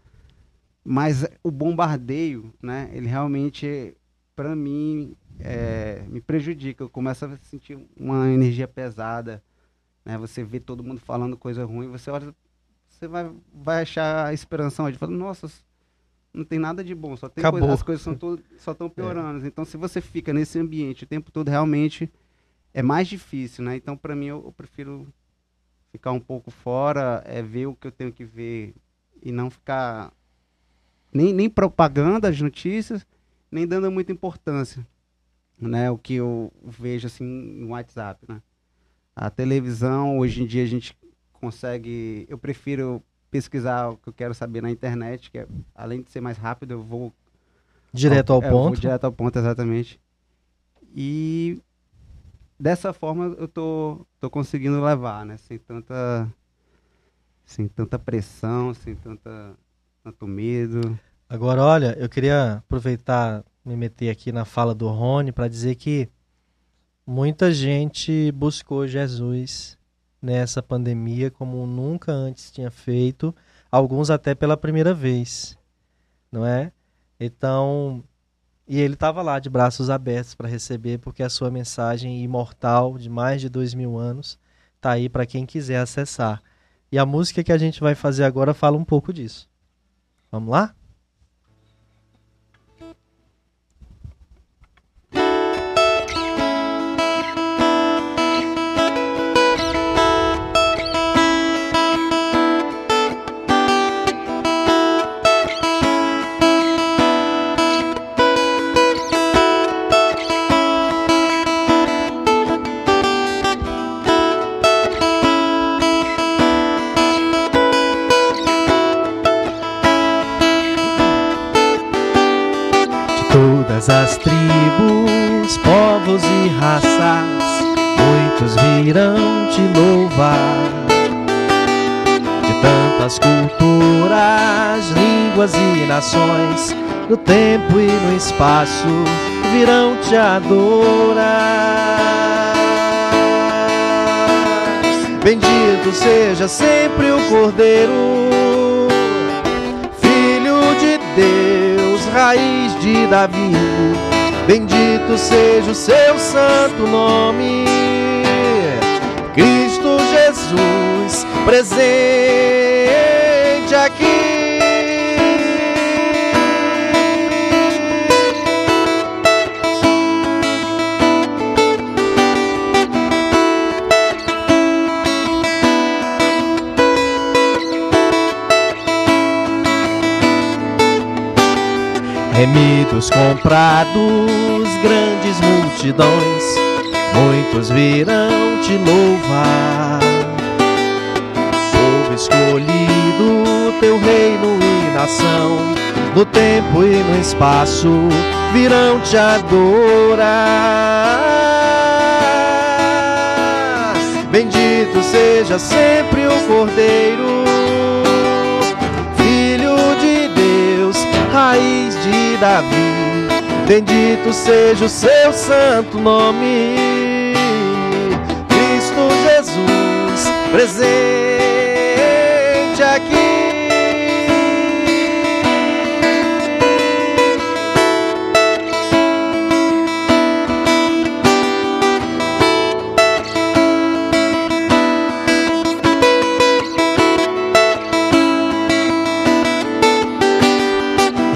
Mas o bombardeio, né, ele realmente para mim é, me prejudica. Eu começo a sentir uma energia pesada, né? Você vê todo mundo falando coisa ruim, você olha, você vai, vai achar a esperança onde fala, nossa, não tem nada de bom, só tem coisa, as coisas são tudo, só estão piorando. Então, se você fica nesse ambiente o tempo todo, realmente é mais difícil, né? Então, para mim, eu, eu prefiro ficar um pouco fora, é ver o que eu tenho que ver e não ficar nem, nem propagando as notícias, nem dando muita importância, né? O que eu vejo assim no WhatsApp, né? A televisão, hoje em dia a gente consegue, eu prefiro pesquisar o que eu quero saber na internet, que é, além de ser mais rápido, eu vou Direto ao é, eu vou ponto. direto ao ponto, exatamente. E dessa forma eu tô, tô conseguindo levar, né? Sem tanta, sem tanta pressão, sem tanta, tanto medo. Agora, olha, eu queria aproveitar, me meter aqui na fala do Rony para dizer que muita gente buscou Jesus nessa pandemia como nunca antes tinha feito, alguns até pela primeira vez, não é? Então, e ele estava lá de braços abertos para receber, porque a sua mensagem imortal de mais de dois mil anos tá aí para quem quiser acessar. E a música que a gente vai fazer agora fala um pouco disso. Vamos lá? Virão te louvar. as culturas, línguas e nações, no tempo e no espaço, virão te adorar. Bendito seja sempre o Cordeiro, Filho de Deus, raiz de Davi. Bendito seja o seu santo nome, Cristo Jesus, presente aqui. Remidos comprados, grandes multidões, muitos virão te louvar. Povo escolhido, teu reino e nação, no tempo e no espaço, virão te adorar. Bendito seja sempre o Cordeiro raiz de Davi. Bendito seja o seu santo nome, presente aqui.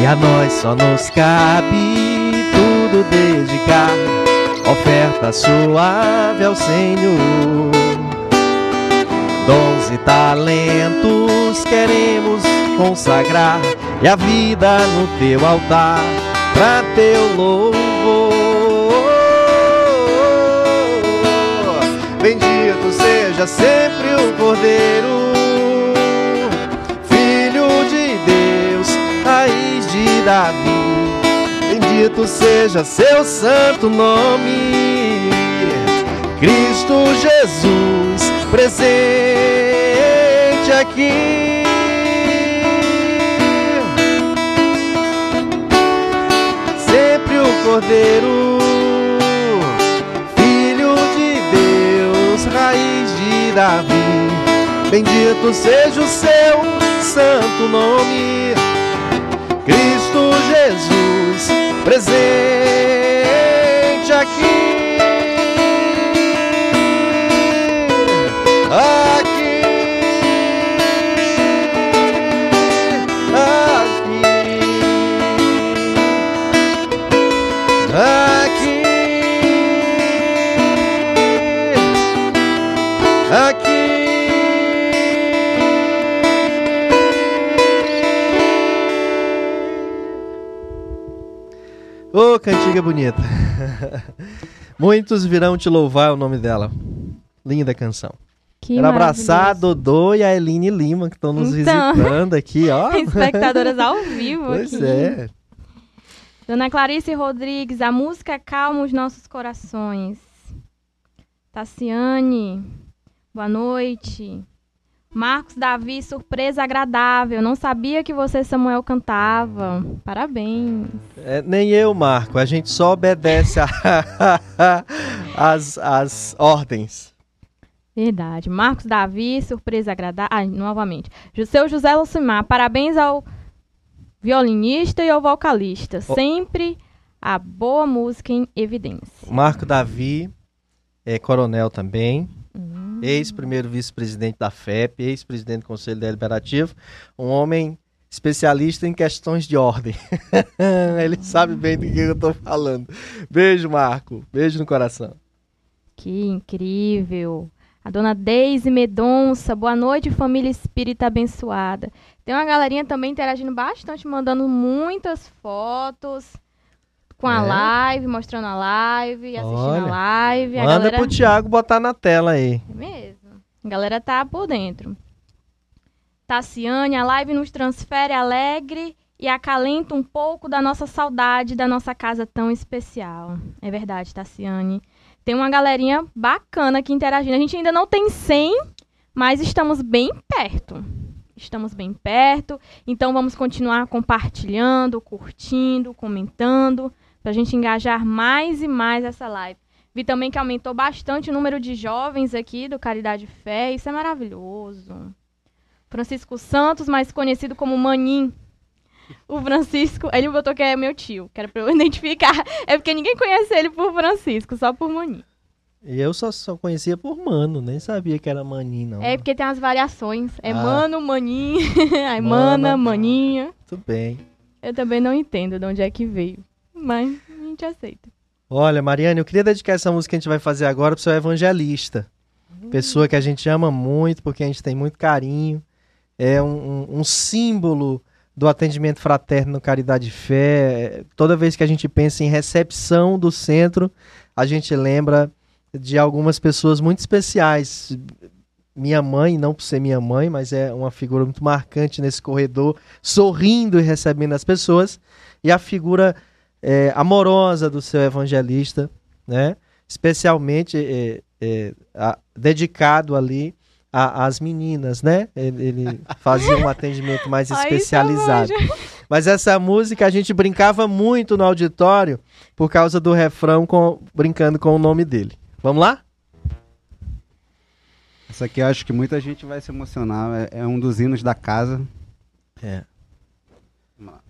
a nós só nos cabe tudo dedicar, oferta suave ao Senhor. Dons e talentos queremos consagrar e a vida no teu altar para teu louvor. Bendito seja sempre o Cordeiro de Davi. Bendito seja seu santo nome, Cristo Jesus, presente aqui. Sempre o Cordeiro, Filho de Deus, raiz de Davi. Bendito seja o seu santo nome. Cristo Jesus presente aqui. Ô, oh, cantiga bonita. Muitos virão te louvar o nome dela. Linda canção. Que Quero abraçar a Dodô e a Eline Lima, que estão nos então, visitando aqui, ó. Espectadoras ao vivo pois aqui. é. Dona Clarice Rodrigues, a música calma os nossos corações. Tassiane, boa noite. Marcos Davi, surpresa agradável. Não sabia que você, Samuel, cantava. Parabéns. É, nem eu, Marco. A gente só obedece as ordens. Verdade. Marcos Davi, surpresa agradável. Ah, novamente. Seu José Lucimar, parabéns ao violinista e ao vocalista. Oh. Sempre a boa música em evidência. Marco Davi é coronel também ex-primeiro vice-presidente da FEP, ex-presidente do Conselho Deliberativo, um homem especialista em questões de ordem. Ele sabe bem do que eu estou falando. Beijo, Marco. Beijo no coração. Que incrível. A dona Deise Medonça, boa noite, família espírita abençoada. Tem uma galerinha também interagindo bastante, mandando muitas fotos com a é. live, mostrando a live, assistindo Olha, a live. A manda galera... pro Thiago botar na tela aí. É mesmo. A galera tá por dentro. Tassiane, a live nos transfere alegre e acalenta um pouco da nossa saudade da nossa casa tão especial. É verdade, Tassiane. Tem uma galerinha bacana aqui interagindo. A gente ainda não tem 100, mas estamos bem perto. estamos bem perto. Então vamos continuar compartilhando, curtindo, comentando, para a gente engajar mais e mais essa live. Vi também que aumentou bastante o número de jovens aqui do Caridade Fé. Isso é maravilhoso. Francisco Santos, mais conhecido como Manim. O Francisco, ele botou que é meu tio, que era pra eu identificar. É porque ninguém conhece ele por Francisco, só por Manim. E eu só, só conhecia por Mano, nem sabia que era Manim, não. É porque tem as variações. É Ah. Mano, Manim, aí Mana. Maninha. Tudo bem. Eu também não entendo de onde é que veio. Mas a gente aceita. Olha, Mariane, eu queria dedicar essa música que a gente vai fazer agora pro seu evangelista. Pessoa que a gente ama muito, porque a gente tem muito carinho. É um, um- um símbolo do atendimento fraterno no Caridade e Fé. Toda vez que a gente pensa em recepção do centro, a gente lembra de algumas pessoas muito especiais. Minha mãe, não por ser minha mãe, mas é uma figura muito marcante nesse corredor, sorrindo e recebendo as pessoas. E a figura é, amorosa do seu evangelista, né? Especialmente é, é, a- dedicado ali a- às meninas, né? Ele, ele fazia um atendimento mais Ai, especializado. Mas essa música a gente brincava muito no auditório por causa do refrão com- brincando com o nome dele. Vamos lá? Essa aqui eu acho que muita gente vai se emocionar. É, é um dos hinos da casa. É. Vamos lá.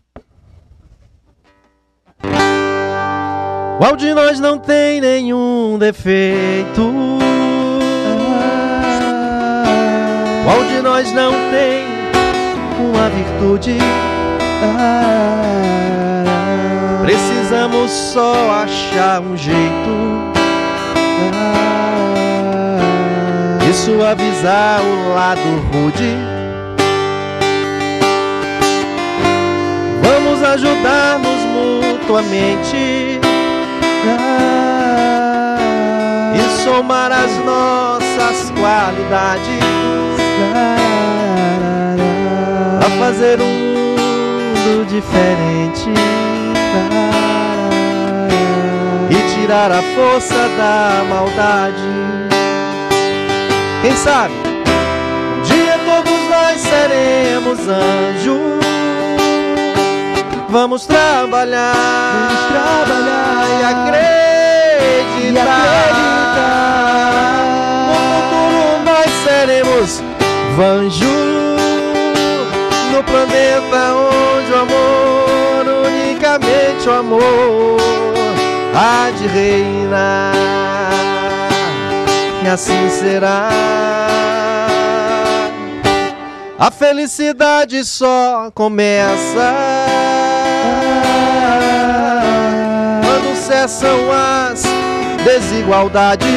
Qual de nós não tem nenhum defeito? Qual de nós não tem uma virtude? Precisamos só achar um jeito de suavizar o lado rude. Vamos ajudar-nos mutuamente e somar as nossas qualidades fazer um mundo diferente e tirar a força da maldade. Quem sabe um dia todos nós seremos anjos. Vamos trabalhar, Vamos trabalhar e acreditar. e acreditar. No futuro nós seremos no planeta onde o amor, unicamente o amor, há de reinar. E assim será. A felicidade só começa quando cessam as desigualdades.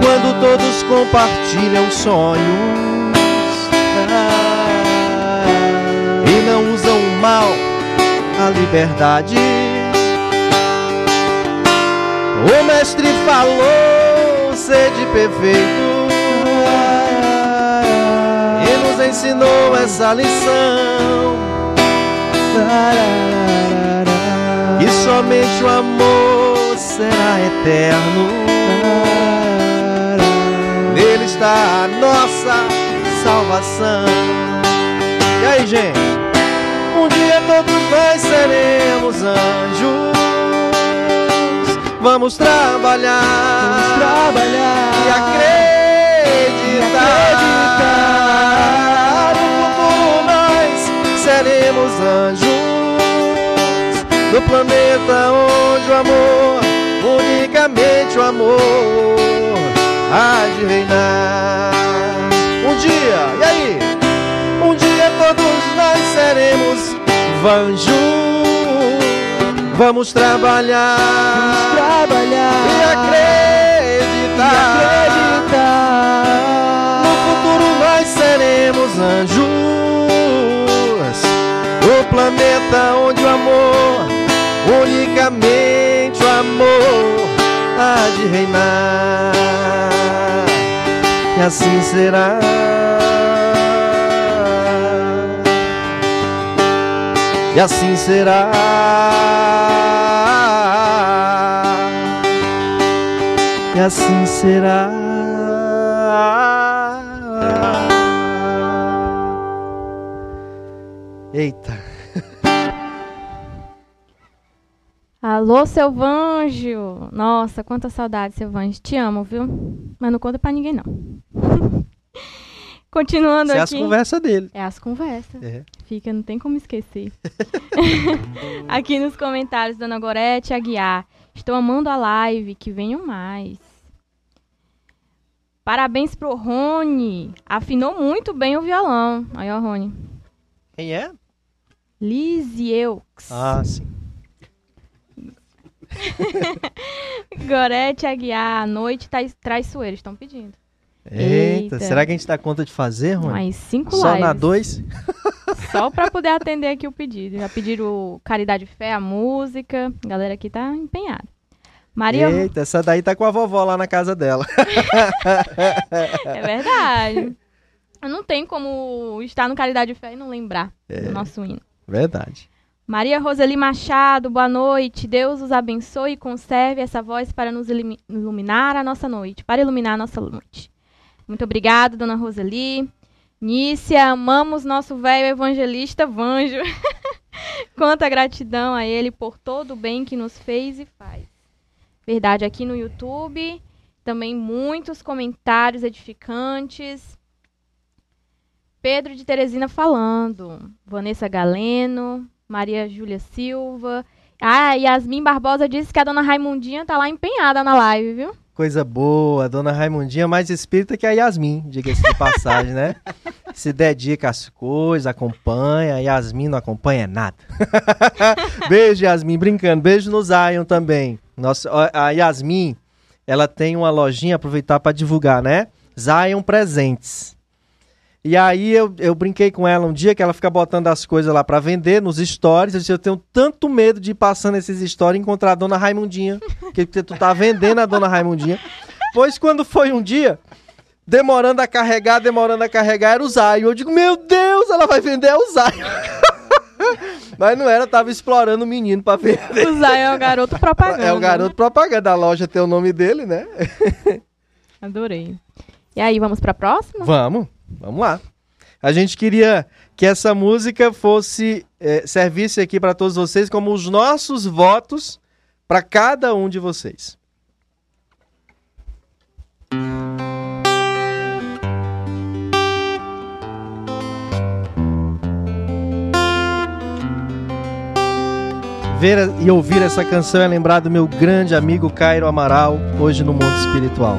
Quando todos compartilham sonhos a liberdade. O mestre falou sede perfeito e nos ensinou essa lição. E somente o amor será eterno. Nele está a nossa salvação. E aí, gente? Nós seremos anjos. Vamos trabalhar, Vamos trabalhar e acreditar. No futuro nós seremos anjos no planeta onde o amor, unicamente o amor, há de reinar. Um dia, e aí? Um dia todos nós seremos Vanju. Vamos trabalhar, trabalhar e acreditar. No futuro nós seremos anjos. O planeta onde o amor, unicamente o amor, há de reinar. E assim será. e assim será. E assim será. Eita. Alô, Selvanjo! Nossa, quanta saudade, Selvanjo. Te amo, viu? Mas não conta pra ninguém, não. Continuando Isso é aqui. É as conversas dele. É as conversas. É. Fica, não tem como esquecer. aqui nos comentários, Dona Gorete Aguiar. Estou amando a live, que venham mais. Parabéns pro Rony. Afinou muito bem o violão. Aí, ó, Rony. Quem é? Lisieux. Ah, sim. Gorete Aguiar, a noite tá traiçoeira, estão pedindo. Eita, Eita. será que a gente dá conta de fazer, Rony? Mais cinco Só lives. na dois? Só pra poder atender aqui o pedido. Já pediram Caridade Fé, a música. A galera aqui tá empenhada. Maria. Eita, essa daí tá com a vovó lá na casa dela. É verdade. Não tem como estar no Caridade Fé e não lembrar É. do nosso hino. Verdade. Maria Roseli Machado, boa noite. Deus os abençoe e conserve essa voz para nos ilumi- iluminar a nossa noite, para iluminar a nossa noite. Muito obrigada, dona Roseli. Nícia, amamos nosso velho evangelista Vanjo. Quanta gratidão a ele por todo o bem que nos fez e faz. Verdade, aqui no YouTube, também muitos comentários edificantes. Pedro de Teresina falando. Vanessa Galeno, Maria Júlia Silva. Ah, Yasmin Barbosa disse que a dona Raimundinha tá lá empenhada na live, viu? Coisa boa, dona Raimundinha é mais espírita que a Yasmin, diga-se de passagem, né? Se dedica às coisas, acompanha. A Yasmin não acompanha nada. beijo, Yasmin, brincando. Beijo no Zion também. Nossa, a Yasmin, ela tem uma lojinha, aproveitar para divulgar, né? Zion Presentes. E aí eu, eu brinquei com ela um dia que ela fica botando as coisas lá para vender nos stories. Eu disse, eu tenho tanto medo de ir passando esses stories e encontrar a dona Raimundinha. Que tu tá vendendo a dona Raimundinha. Pois quando foi um dia, demorando a carregar, demorando a carregar, era o Zion. Eu digo, meu Deus, ela vai vender o Zion. Mas não era, tava explorando o menino pra vender. O Zay é o garoto propaganda. É o garoto propaganda, a loja tem o nome dele, né? Adorei. E aí, vamos pra próxima? Vamos, vamos lá. A gente queria que essa música fosse, eh, servisse aqui para todos vocês como os nossos votos para cada um de vocês. Ver e ouvir essa canção é lembrar do meu grande amigo Cairo Amaral, hoje no mundo espiritual.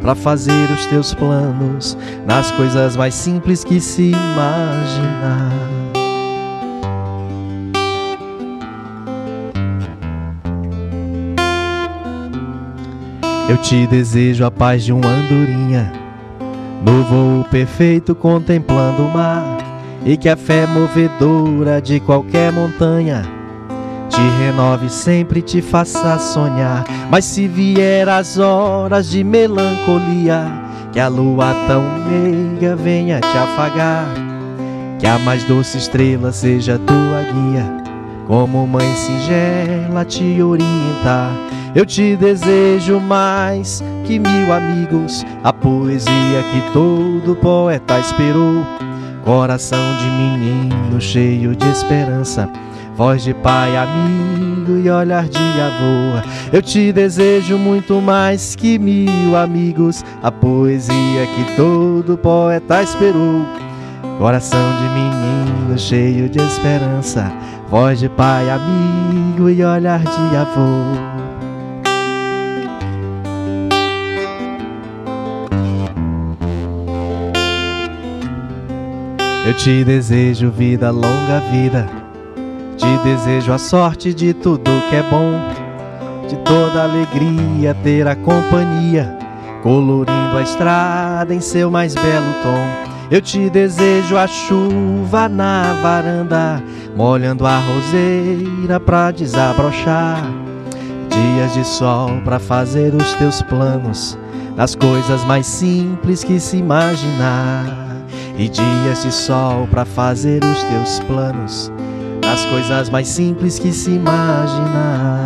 para fazer os teus planos nas coisas mais simples que se imaginar. Eu te desejo a paz de uma andorinha, no voo perfeito contemplando o mar, e que a fé movedora de qualquer montanha te renove sempre te faça sonhar. Mas se vier as horas de melancolia, que a lua tão meiga venha te afagar, que a mais doce estrela seja tua guia, como mãe singela te orientar. Eu te desejo mais que mil amigos, a poesia que todo poeta esperou. Coração de menino cheio de esperança voz de pai, amigo e olhar de avô. Eu te desejo muito mais que mil amigos, a poesia que todo poeta esperou. Coração de menino cheio de esperança, voz de pai, amigo e olhar de avô. Eu te desejo vida, longa vida. Te desejo a sorte de tudo que é bom, de toda alegria ter a companhia, colorindo a estrada em seu mais belo tom. Eu te desejo a chuva na varanda, molhando a roseira pra desabrochar. Dias de sol pra fazer os teus planos, das coisas mais simples que se imaginar. E dias de sol pra fazer os teus planos, das coisas mais simples que se imaginar.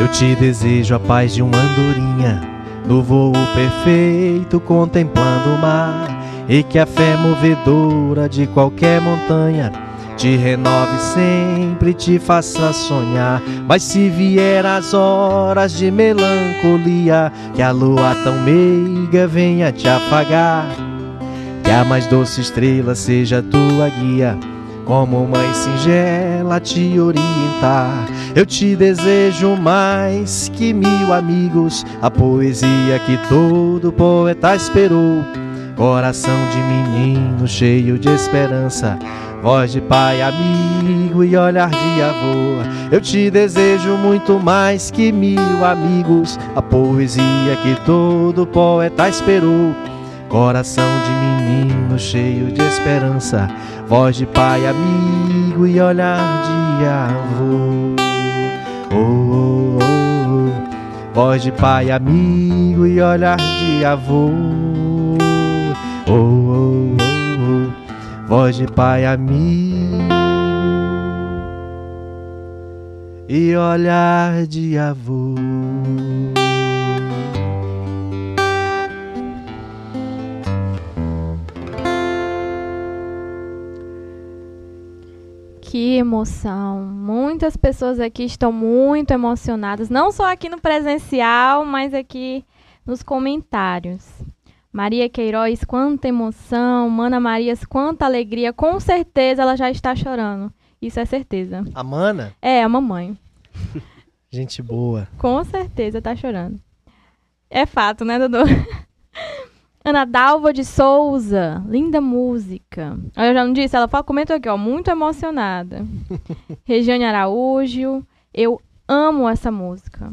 Eu te desejo a paz de uma andorinha, no voo perfeito contemplando o mar, e que a fé movedora de qualquer montanha te renove sempre, te faça sonhar. Mas se vier as horas de melancolia, que a lua tão meiga venha te afagar, que a mais doce estrela seja tua guia como mãe singela te orientar. Eu te desejo mais que mil amigos, a poesia que todo poeta esperou. Coração de menino cheio de esperança, voz de pai amigo e olhar de avô. Eu te desejo muito mais que mil amigos, a poesia que todo poeta esperou. Coração de menino cheio de esperança, voz de pai amigo e olhar de avô. Oh, oh, oh, oh. Voz de pai amigo e olhar de avô. Oh, oh, oh, oh. Voz de pai amigo e olhar de avô. Que emoção! Muitas pessoas aqui estão muito emocionadas, não só aqui no presencial, mas aqui nos comentários. Maria Queiroz, quanta emoção! Mana Marias, quanta alegria! Com certeza ela já está chorando. Isso é certeza. A Mana? É, a mamãe. Gente boa. Com certeza está chorando. É fato, né, Dudu? Ana Dalva de Souza, linda música. Eu já não disse, ela fala, comentou aqui, ó, muito emocionada. Regiane Araújo, eu amo essa música.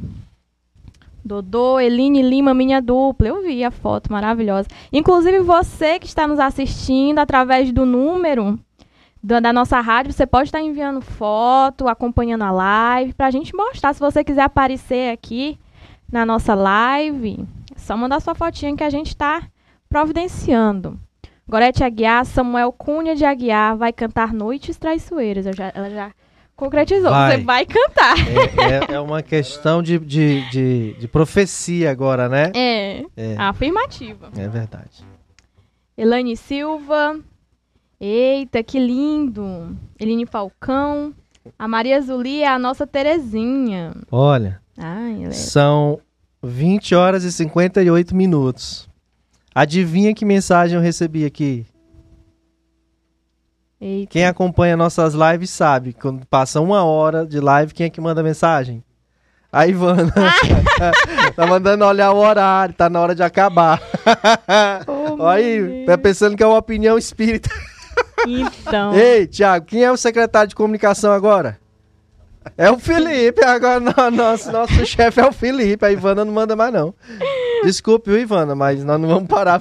Dodô, Eline Lima, minha dupla. Eu vi a foto maravilhosa. Inclusive, você que está nos assistindo através do número da, nossa rádio, você pode estar enviando foto, acompanhando a live, para a gente mostrar. Se você quiser aparecer aqui na nossa live, é só mandar sua fotinha que a gente está providenciando. Gorete Aguiar, Samuel Cunha de Aguiar vai cantar Noites Traiçoeiras. Eu já, ela já concretizou. Vai. Você vai cantar. É, é- é uma questão de, de, de, de profecia agora, né? É, É, afirmativa. é verdade. Elaine Silva. Eita, que lindo. Eline Falcão. A Maria Zuli é a nossa Terezinha. Olha, Ai, é... são 20 horas e 58 minutos. Adivinha que mensagem eu recebi aqui? Eita. Quem acompanha nossas lives sabe, quando passa uma hora de live, quem é que manda mensagem? A Ivana. tá mandando olhar o horário, tá na hora de acabar. Oh, aí, tá pensando que é uma opinião espírita. Então. Ei, Tiago, quem é o secretário de comunicação agora? É o Felipe, agora no- nosso, nosso chefe é o Felipe, a Ivana não manda mais não. Desculpe, Ivana, mas nós não vamos parar.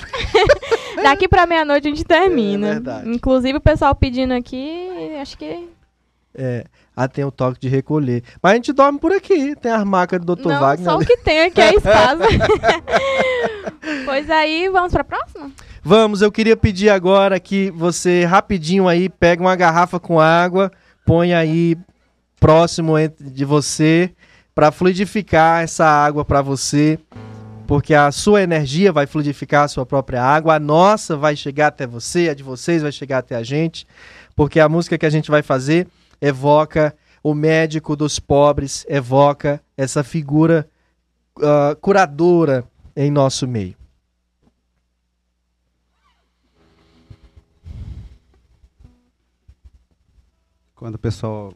Daqui pra meia-noite a gente termina. É verdade. Inclusive o pessoal pedindo aqui, acho que. É, ah, tem o toque de recolher. Mas a gente dorme por aqui, tem as marcas do Dr. Não, Wagner. só o que tem aqui é espaço. pois aí, vamos pra próxima? Vamos, eu queria pedir agora que você rapidinho aí pega uma garrafa com água, põe aí próximo de você para fluidificar essa água para você, porque a sua energia vai fluidificar a sua própria água, a nossa vai chegar até você, a de vocês vai chegar até a gente, porque a música que a gente vai fazer evoca o médico dos pobres, evoca essa figura ah, curadora em nosso meio. Quando o pessoal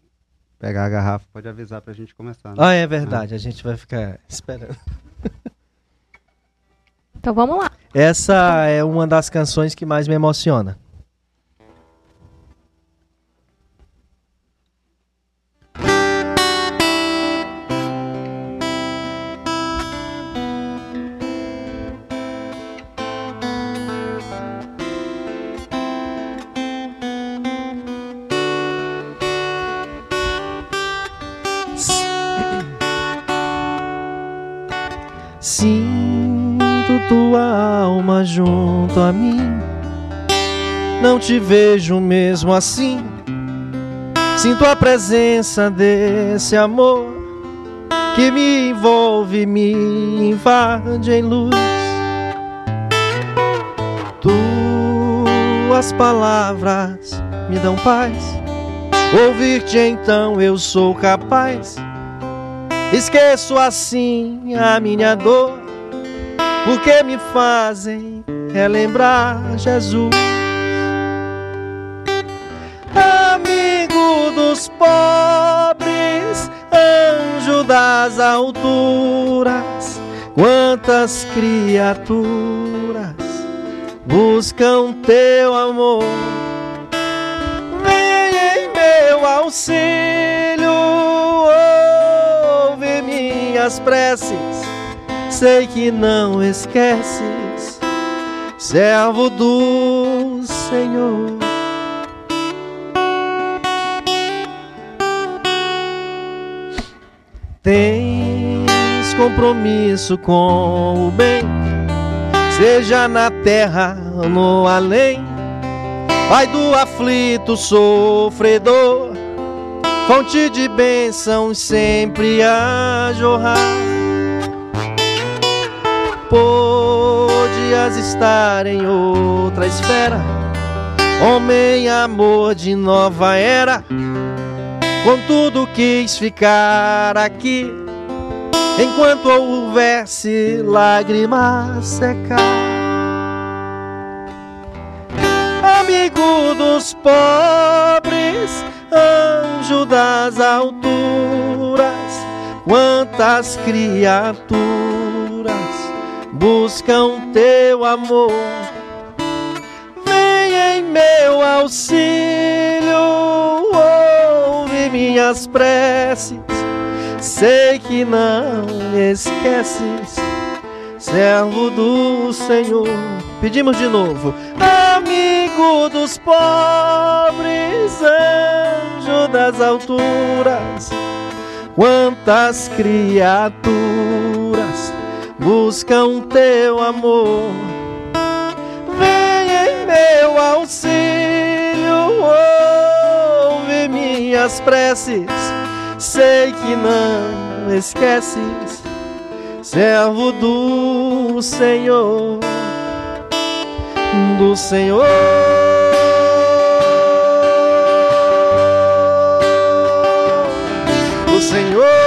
pegar a garrafa, pode avisar pra gente começar. né? Ah, é verdade. A gente vai ficar esperando. Então vamos lá. Essa é uma das canções que mais me emociona. Alma junto a mim. Não te vejo mesmo assim. Sinto a presença desse amor que me envolve, me invade em luz. Tuas palavras me dão paz. Ouvir-te então eu sou capaz. Esqueço assim a minha dor, porque me fazem relembrar Jesus. Amigo dos pobres, anjo das alturas, quantas criaturas buscam teu amor. Vem em meu auxílio, ouve minhas preces, sei que não esqueces, servo do Senhor. Tens compromisso com o bem, seja na terra ou no além. Pai do aflito sofredor, fonte de bênçãos sempre a jorrar. Podias estar em outra esfera, homem amor de nova era Contudo quis ficar aqui enquanto houvesse lágrimas secar. Amigo dos pobres, anjo das alturas, quantas criaturas buscam teu amor. Vem em meu auxílio. Minhas preces, sei que não esqueces, servo do Senhor. Pedimos de novo, amigo dos pobres, anjo das alturas, quantas criaturas buscam teu amor. Vem em meu auxílio. Oh, minhas preces, sei que não esqueces, servo do Senhor, do Senhor. Senhor.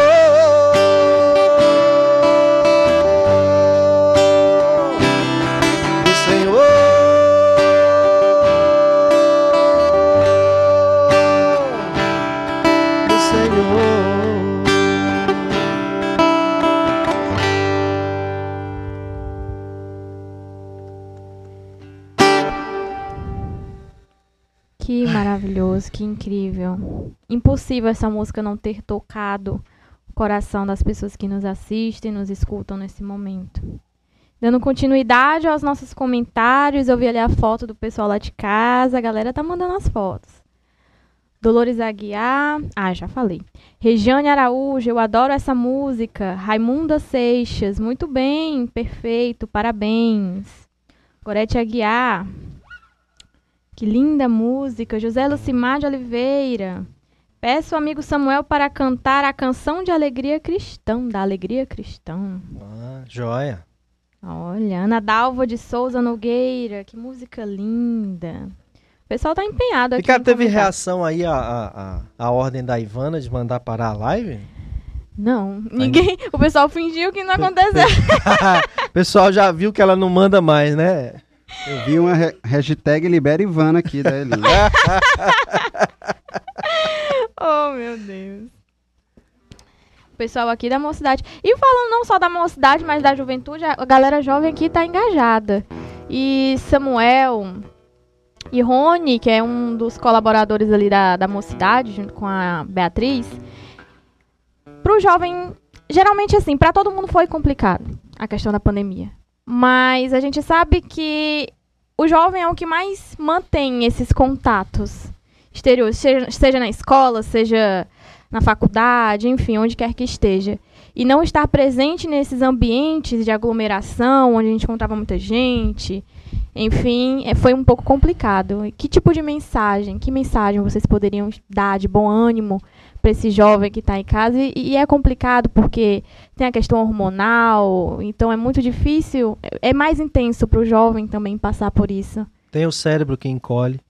Maravilhoso, que incrível. Impossível essa música não ter tocado o coração das pessoas que nos assistem, nos escutam nesse momento. Dando continuidade aos nossos comentários, eu vi ali a foto do pessoal lá de casa, a galera tá mandando as fotos. Dolores Aguiar, ah, já falei. Regiane Araújo, eu adoro essa música. Raimunda Seixas, muito bem, perfeito, parabéns. Gorete Aguiar, que linda música. José Lucimar de Oliveira. Peço ao amigo Samuel para cantar a canção de alegria cristã, da alegria cristã. Ah, joia. Olha, Ana Dalva de Souza Nogueira, que música linda. O pessoal tá empenhado aqui. E cara, teve comentar. reação aí a, a, a, ordem da Ivana de mandar parar a live? Não, ninguém. O pessoal fingiu que não aconteceu. o pessoal já viu que ela não manda mais, né? Eu vi uma hashtag Libera Ivana aqui da Eli. oh, meu Deus. O pessoal aqui da mocidade. E falando não só da mocidade, mas da juventude, a galera jovem aqui tá engajada. E Samuel e Rony, que é um dos colaboradores ali da, da mocidade, junto com a Beatriz, pro jovem, geralmente assim, para todo mundo foi complicado a questão da pandemia. Mas a gente sabe que o jovem é o que mais mantém esses contatos exteriores, seja, seja na escola, seja na faculdade, enfim, onde quer que esteja. E não estar presente nesses ambientes de aglomeração, onde a gente encontrava muita gente, enfim, é, foi um pouco complicado. Que tipo de mensagem, que mensagem vocês poderiam dar de bom ânimo para esse jovem que está em casa? E, e, é complicado porque tem a questão hormonal, então é muito difícil, é, é mais intenso para o jovem também passar por isso. Tem o cérebro que encolhe.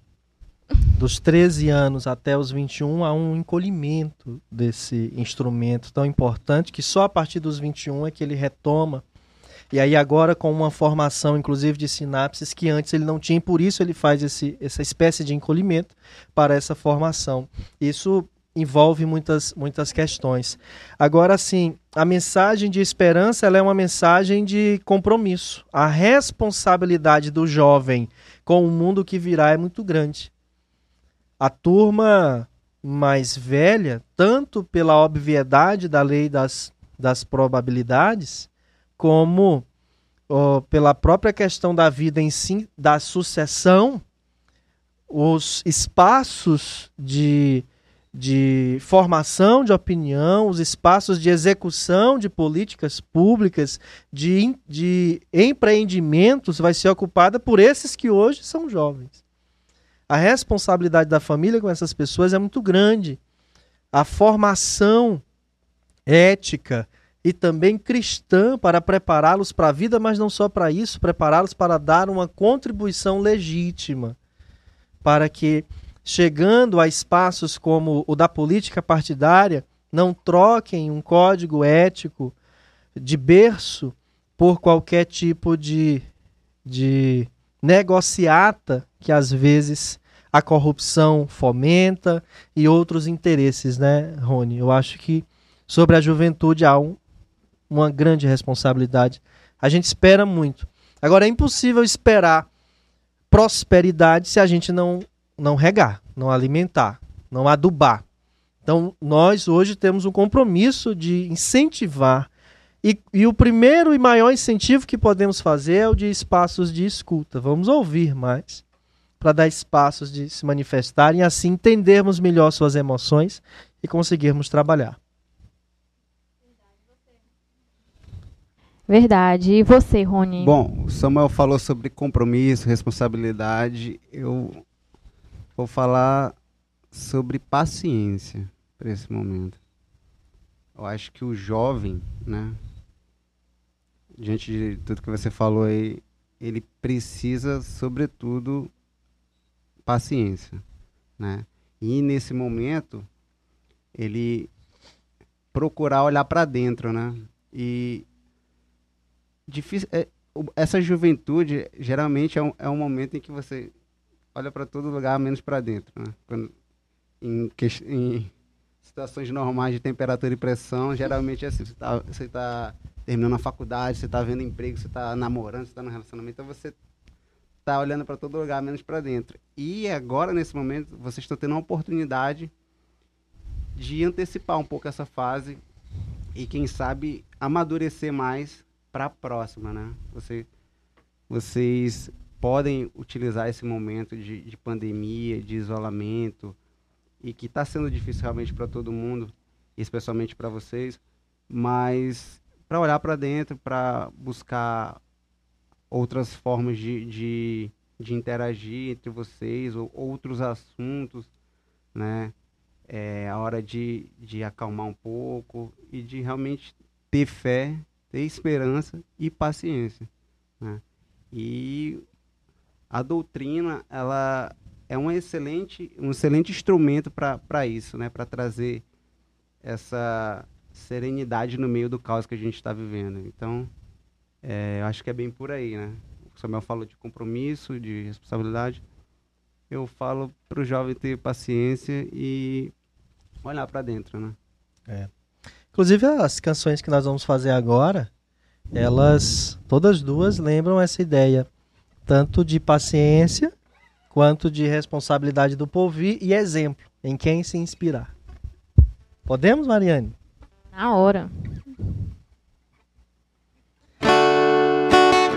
Dos 13 anos até os 21 há um encolhimento desse instrumento tão importante que só a partir dos 21 é que ele retoma e aí agora com uma formação, inclusive, de sinapses que antes ele não tinha, e por isso ele faz esse, essa espécie de encolhimento para essa formação. Isso envolve muitas, muitas questões. Agora, sim, a mensagem de esperança é uma mensagem de compromisso. A responsabilidade do jovem com o mundo que virá é muito grande. A turma mais velha, tanto pela obviedade da lei das, das probabilidades, como pela própria questão da vida em si, da sucessão, os espaços de, de formação de opinião, os espaços de execução de políticas públicas, de, de empreendimentos, vai ser ocupada por esses que hoje são jovens. A responsabilidade da família com essas pessoas é muito grande. A formação ética, e também cristã para prepará-los para a vida, mas não só para isso, prepará-los para dar uma contribuição legítima, para que, chegando a espaços como o da política partidária, não troquem um código ético de berço por qualquer tipo de, de negociata que às vezes a corrupção fomenta e outros interesses, né, Rony? Eu acho que sobre a juventude há um, uma grande responsabilidade. A gente espera muito. Agora é impossível esperar prosperidade se a gente não não regar, não alimentar, não adubar. Então, nós hoje temos um compromisso de incentivar. E, e, o primeiro e maior incentivo que podemos fazer é o de espaços de escuta. Vamos ouvir mais, para dar espaços de se manifestarem e assim entendermos melhor suas emoções e conseguirmos trabalhar. Verdade. E você, Rony? Bom, o Samuel falou sobre compromisso, responsabilidade. Eu vou falar sobre paciência para esse momento. Eu acho que o jovem, né, diante de tudo que você falou aí, ele precisa, sobretudo, paciência, né? E nesse momento, ele procurar olhar para dentro, né? E difícil. É, essa juventude geralmente é um, é um momento em que você olha para todo lugar menos para dentro, né? Quando, em, em, situações normais de temperatura e pressão, geralmente é assim, você está tá terminando a faculdade, você está vendo emprego, você está namorando, você está no relacionamento, então você está olhando para todo lugar menos para dentro. E agora, nesse momento, vocês estão tendo uma oportunidade de antecipar um pouco essa fase e, quem sabe, amadurecer mais para a próxima, né? Você, vocês podem utilizar esse momento de, de pandemia, de isolamento, e que está sendo difícil realmente para todo mundo, especialmente para vocês, mas para olhar para dentro, para buscar outras formas de, de, de, interagir entre vocês, ou outros assuntos, né? É a hora de, de acalmar um pouco e de realmente ter fé ter esperança e paciência. Né? E a doutrina ela é um excelente, um excelente instrumento para isso, né? para trazer essa serenidade no meio do caos que a gente está vivendo. Então, é, eu acho que é bem por aí. Né? O Samuel falou de compromisso, de responsabilidade. Eu falo para o jovem ter paciência e olhar para dentro. Né? É. Inclusive as canções que nós vamos fazer agora, elas todas duas lembram essa ideia tanto de paciência quanto de responsabilidade do povo e exemplo em quem se inspirar. Podemos, Mariane? Na hora.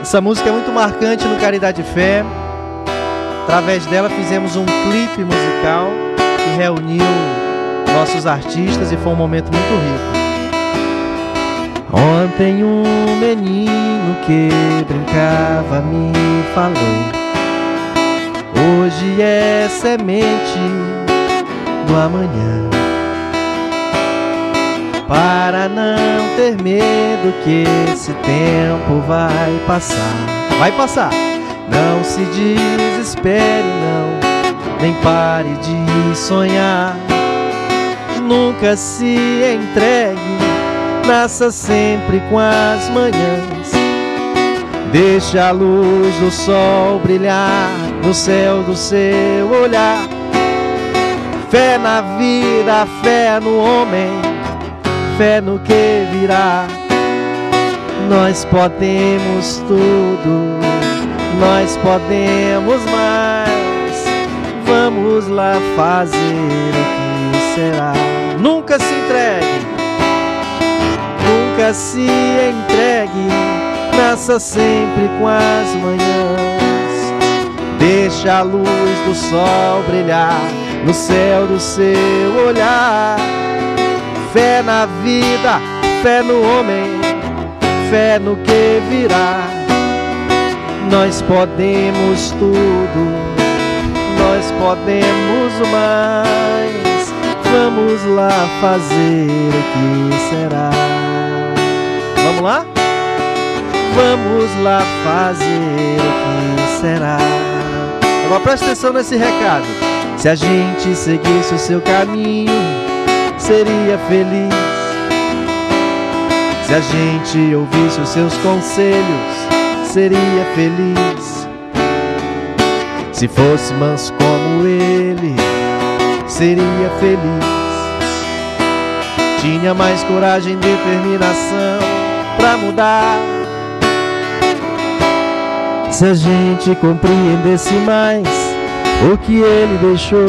Essa música é muito marcante no Caridade Fé. Através dela fizemos um clipe musical que reuniu nossos artistas e foi um momento muito rico. Ontem um menino que brincava me falou. Hoje é semente do amanhã. Para não ter medo que esse tempo vai passar. Vai passar. Não se desespere, não, nem pare de sonhar. Nunca se entregue, nasça sempre com as manhãs. Deixa a luz do sol brilhar no céu do seu olhar. Fé na vida, fé no homem, fé no que virá. Nós podemos tudo, nós podemos mais. Vamos lá fazer o que será. Nunca se entregue, nunca se entregue. Nasça sempre com as manhãs. Deixa a luz do sol brilhar no céu do seu olhar. Fé na vida, fé no homem, fé no que virá. Nós podemos tudo, nós podemos mais. Vamos lá fazer o que será. Vamos lá? Vamos lá fazer o que será. Agora presta atenção nesse recado. Se a gente seguisse o seu caminho, seria feliz. Se a gente ouvisse os seus conselhos, seria feliz. Se fosse manso como ele, seria feliz. Tinha mais coragem e determinação pra mudar. Se a gente compreendesse mais o que ele deixou,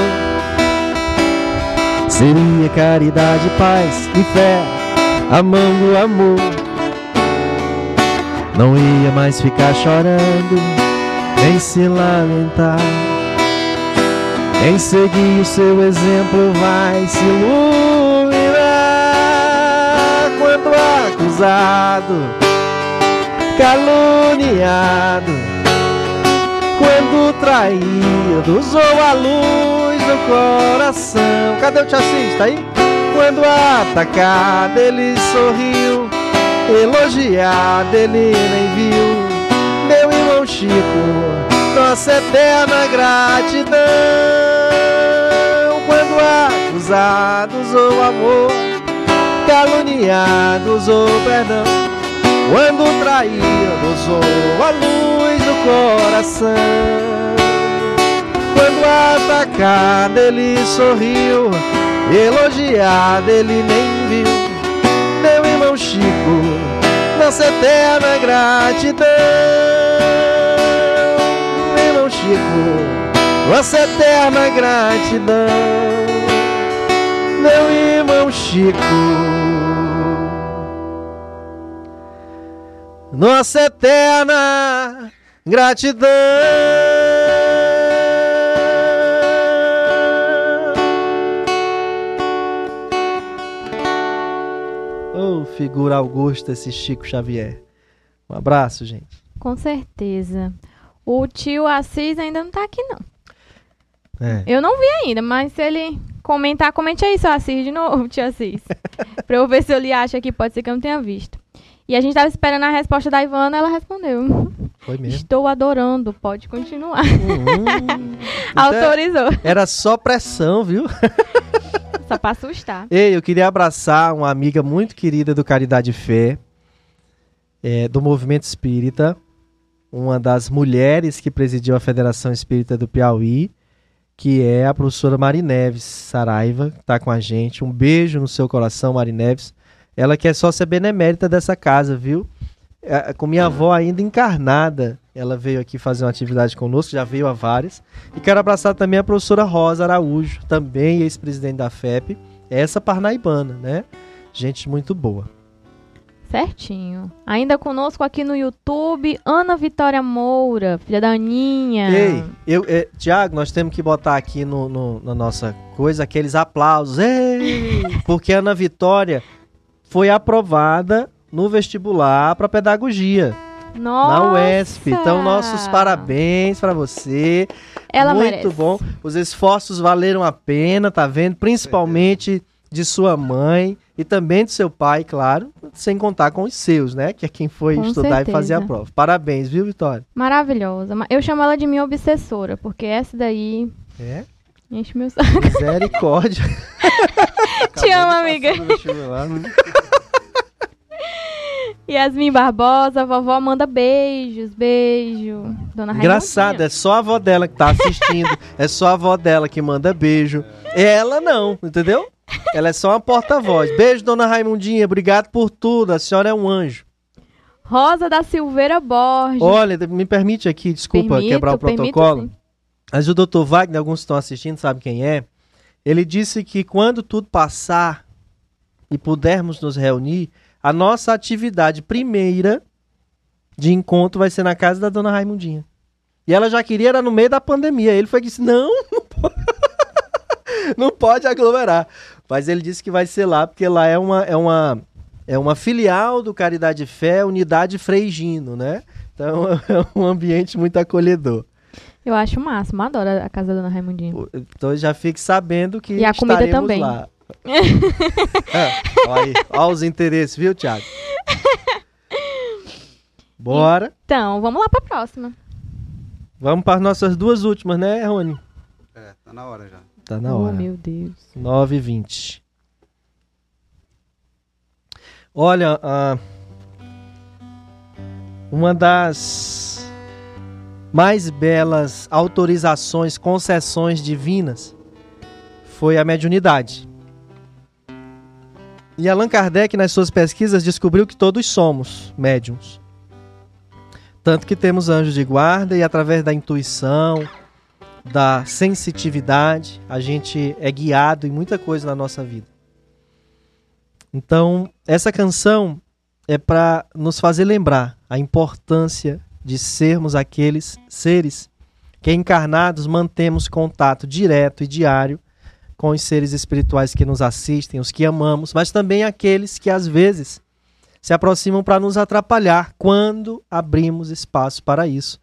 seria caridade, paz e fé, amando o amor. Não ia mais ficar chorando, nem se lamentar. Em seguir o seu exemplo vai se iluminar quando acusado, caluniado, quando traído, usou a do coração. Cadê o Tiacis? Tá aí? Quando atacado, ele sorriu, elogiado, ele nem viu. Meu irmão Chico, nossa eterna gratidão. Quando acusado, usou amor, caluniado, usou perdão. Quando traído, usou a luz do coração. Quando atacado, ele sorriu, elogiado, ele nem viu. Meu irmão Chico, nossa eterna gratidão. Meu irmão Chico, nossa eterna gratidão. Meu irmão Chico. nossa eterna gratidão. Oh, figura augusta esse Chico Xavier. Um abraço, gente. Com certeza. O tio Assis ainda não tá aqui, não. É. Eu não vi ainda, mas se ele comentar, comente aí, seu Assis, de novo, tio Assis. pra eu ver se ele acha aqui, pode ser que eu não tenha visto. E a gente tava esperando a resposta da Ivana, ela respondeu. Foi mesmo. Estou adorando, pode continuar. Hum, Autorizou. era só pressão, viu? Só pra assustar. Ei, eu queria abraçar uma amiga muito querida do Caridade Fé, é, do Movimento Espírita, uma das mulheres que presidiu a Federação Espírita do Piauí, que é a professora Mari Neves Saraiva, que tá com a gente. Um beijo no seu coração, Mari Neves. Ela que é sócia benemérita dessa casa, viu? É, com minha avó ainda encarnada, ela veio aqui fazer uma atividade conosco, já veio a várias. E quero abraçar também a professora Rosa Araújo, também ex-presidente da FEP, essa parnaibana, né? Gente muito boa. Certinho. Ainda conosco aqui no YouTube, Ana Vitória Moura, filha da Aninha. Ei, eu, é, Tiago, nós temos que botar aqui no, no- na nossa coisa aqueles aplausos. Ei! Porque a Ana Vitória foi aprovada no vestibular para pedagogia Nossa. na UESP. Então, nossos parabéns para você. Ela Muito merece. bom. Os esforços valeram a pena, tá vendo? Principalmente de sua mãe e também do seu pai, claro, sem contar com os seus, né? Que é quem foi Com estudar e fazer a certeza. prova. Parabéns, viu, Vitória? Maravilhosa. Ma- Eu chamo ela de minha obsessora, porque essa daí É. enche meu saco. Misericórdia. Te amo, amiga. Yasmin Barbosa, a vovó manda beijos, beijo. Dona Engraçado, é só a avó dela que tá assistindo. é só a avó dela que manda beijo. Ela não, entendeu? Ela é só uma porta-voz. Beijo, dona Raimundinha. Obrigado por tudo. A senhora é um anjo. Rosa da Silveira Borges. Olha, me permite aqui, desculpa Permito, quebrar o permito protocolo. sim. Mas o Dr. Wagner, alguns que estão assistindo, sabe quem é? Ele disse que quando tudo passar e pudermos nos reunir, a nossa atividade primeira de encontro vai ser na casa da dona Raimundinha. E ela já queria, era no meio da pandemia. Ele foi que disse: não, não pode, não pode aglomerar. Mas ele disse que vai ser lá, porque lá é uma, é uma, é uma filial do Caridade Fé, Unidade Freigino, né? Então é um ambiente muito acolhedor. Eu acho o máximo, adoro a casa da Dona Raimundinha. Então já fique sabendo que E a comida também. lá. É, olha aí, olha os interesses, viu, Thiago? Bora. Então, vamos lá pra próxima. Vamos para as nossas duas últimas, né, Rony? É, tá na hora já. Tá na oh, hora. meu Deus. 9 e 20. Olha, ah, uma das mais belas autorizações, concessões divinas foi a mediunidade. E Allan Kardec, nas suas pesquisas, descobriu que todos somos médiums. Tanto que temos anjos de guarda e através da intuição, da sensitividade, a gente é guiado em muita coisa na nossa vida. Então, essa canção é para nos fazer lembrar a importância de sermos aqueles seres que encarnados mantemos contato direto e diário com os seres espirituais que nos assistem, os que amamos, mas também aqueles que às vezes se aproximam para nos atrapalhar quando abrimos espaço para isso,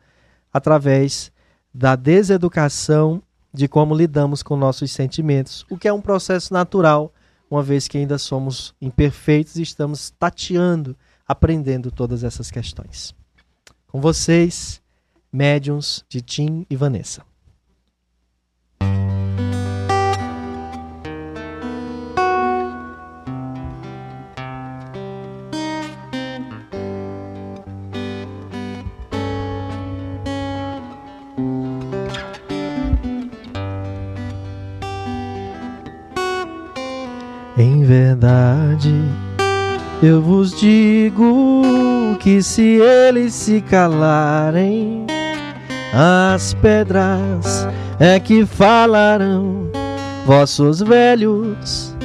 através da deseducação de como lidamos com nossos sentimentos, o que é um processo natural, uma vez que ainda somos imperfeitos e estamos tateando, aprendendo todas essas questões. Com vocês, médiums de Tim e Vanessa. Em verdade, eu vos digo que se eles se calarem, as pedras é que falarão. Vossos velhos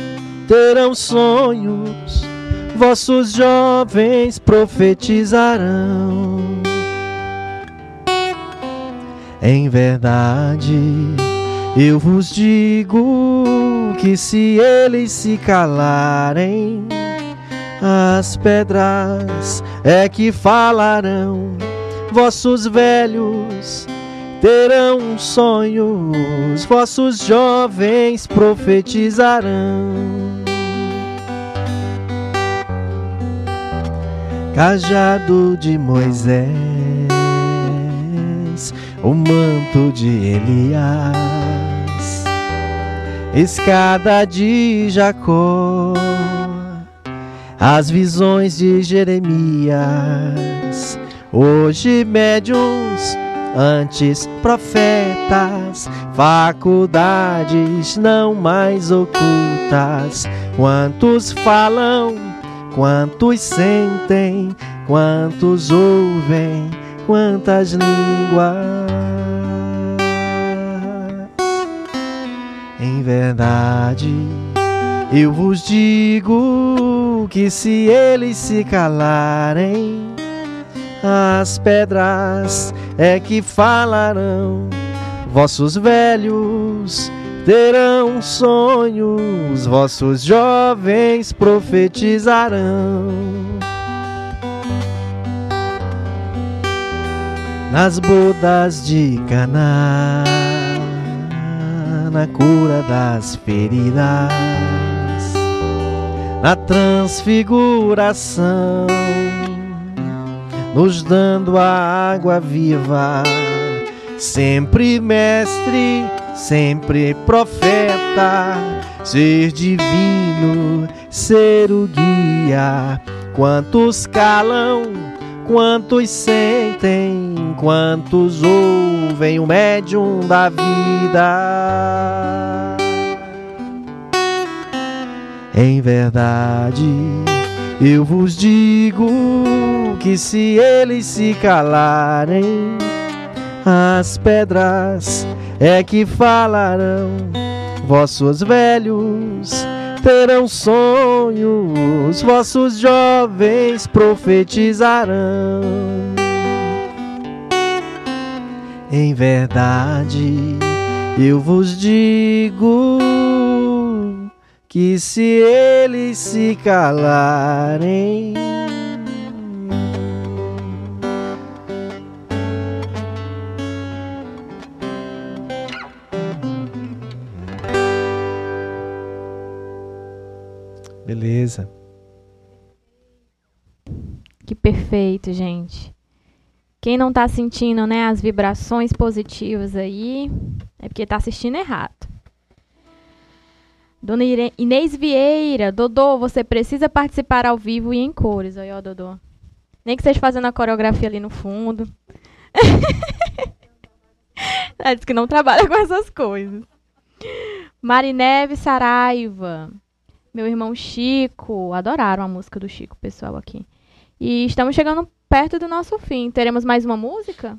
terão sonhos, vossos jovens profetizarão. Em verdade, eu vos digo que se eles se calarem, as pedras é que falarão. Vossos velhos terão sonhos, vossos jovens profetizarão. Cajado de Moisés, o manto de Elias escada de Jacó, as visões de Jeremias, hoje médiuns, antes profetas, faculdades não mais ocultas. Quantos falam, quantos sentem, quantos ouvem, quantas línguas. Em verdade, eu vos digo que se eles se calarem, as pedras é que falarão, vossos velhos terão sonhos, vossos jovens profetizarão. Nas bodas de Caná na cura das feridas, na transfiguração, nos dando a água viva, sempre mestre, sempre profeta, ser divino, ser o guia. Quantos calam, quantos sentem, quantos ouvem o médium da vida. Em verdade, eu vos digo que se eles se calarem, as pedras é que falarão, vossos velhos terão sonhos, vossos jovens profetizarão. Em verdade, eu vos digo que se eles se calarem, Beleza. Que perfeito, gente. Quem não tá sentindo, né, as vibrações positivas aí, é porque tá assistindo errado. Dona Inês Vieira, Dodô, você precisa participar ao vivo e em cores. Aí, ó, Dodô. Nem que seja fazendo a coreografia ali no fundo. Ela disse que não trabalha com essas coisas. Marineve Saraiva. Meu irmão Chico. Adoraram a música do Chico, pessoal, aqui. E estamos chegando perto do nosso fim. Teremos mais uma música?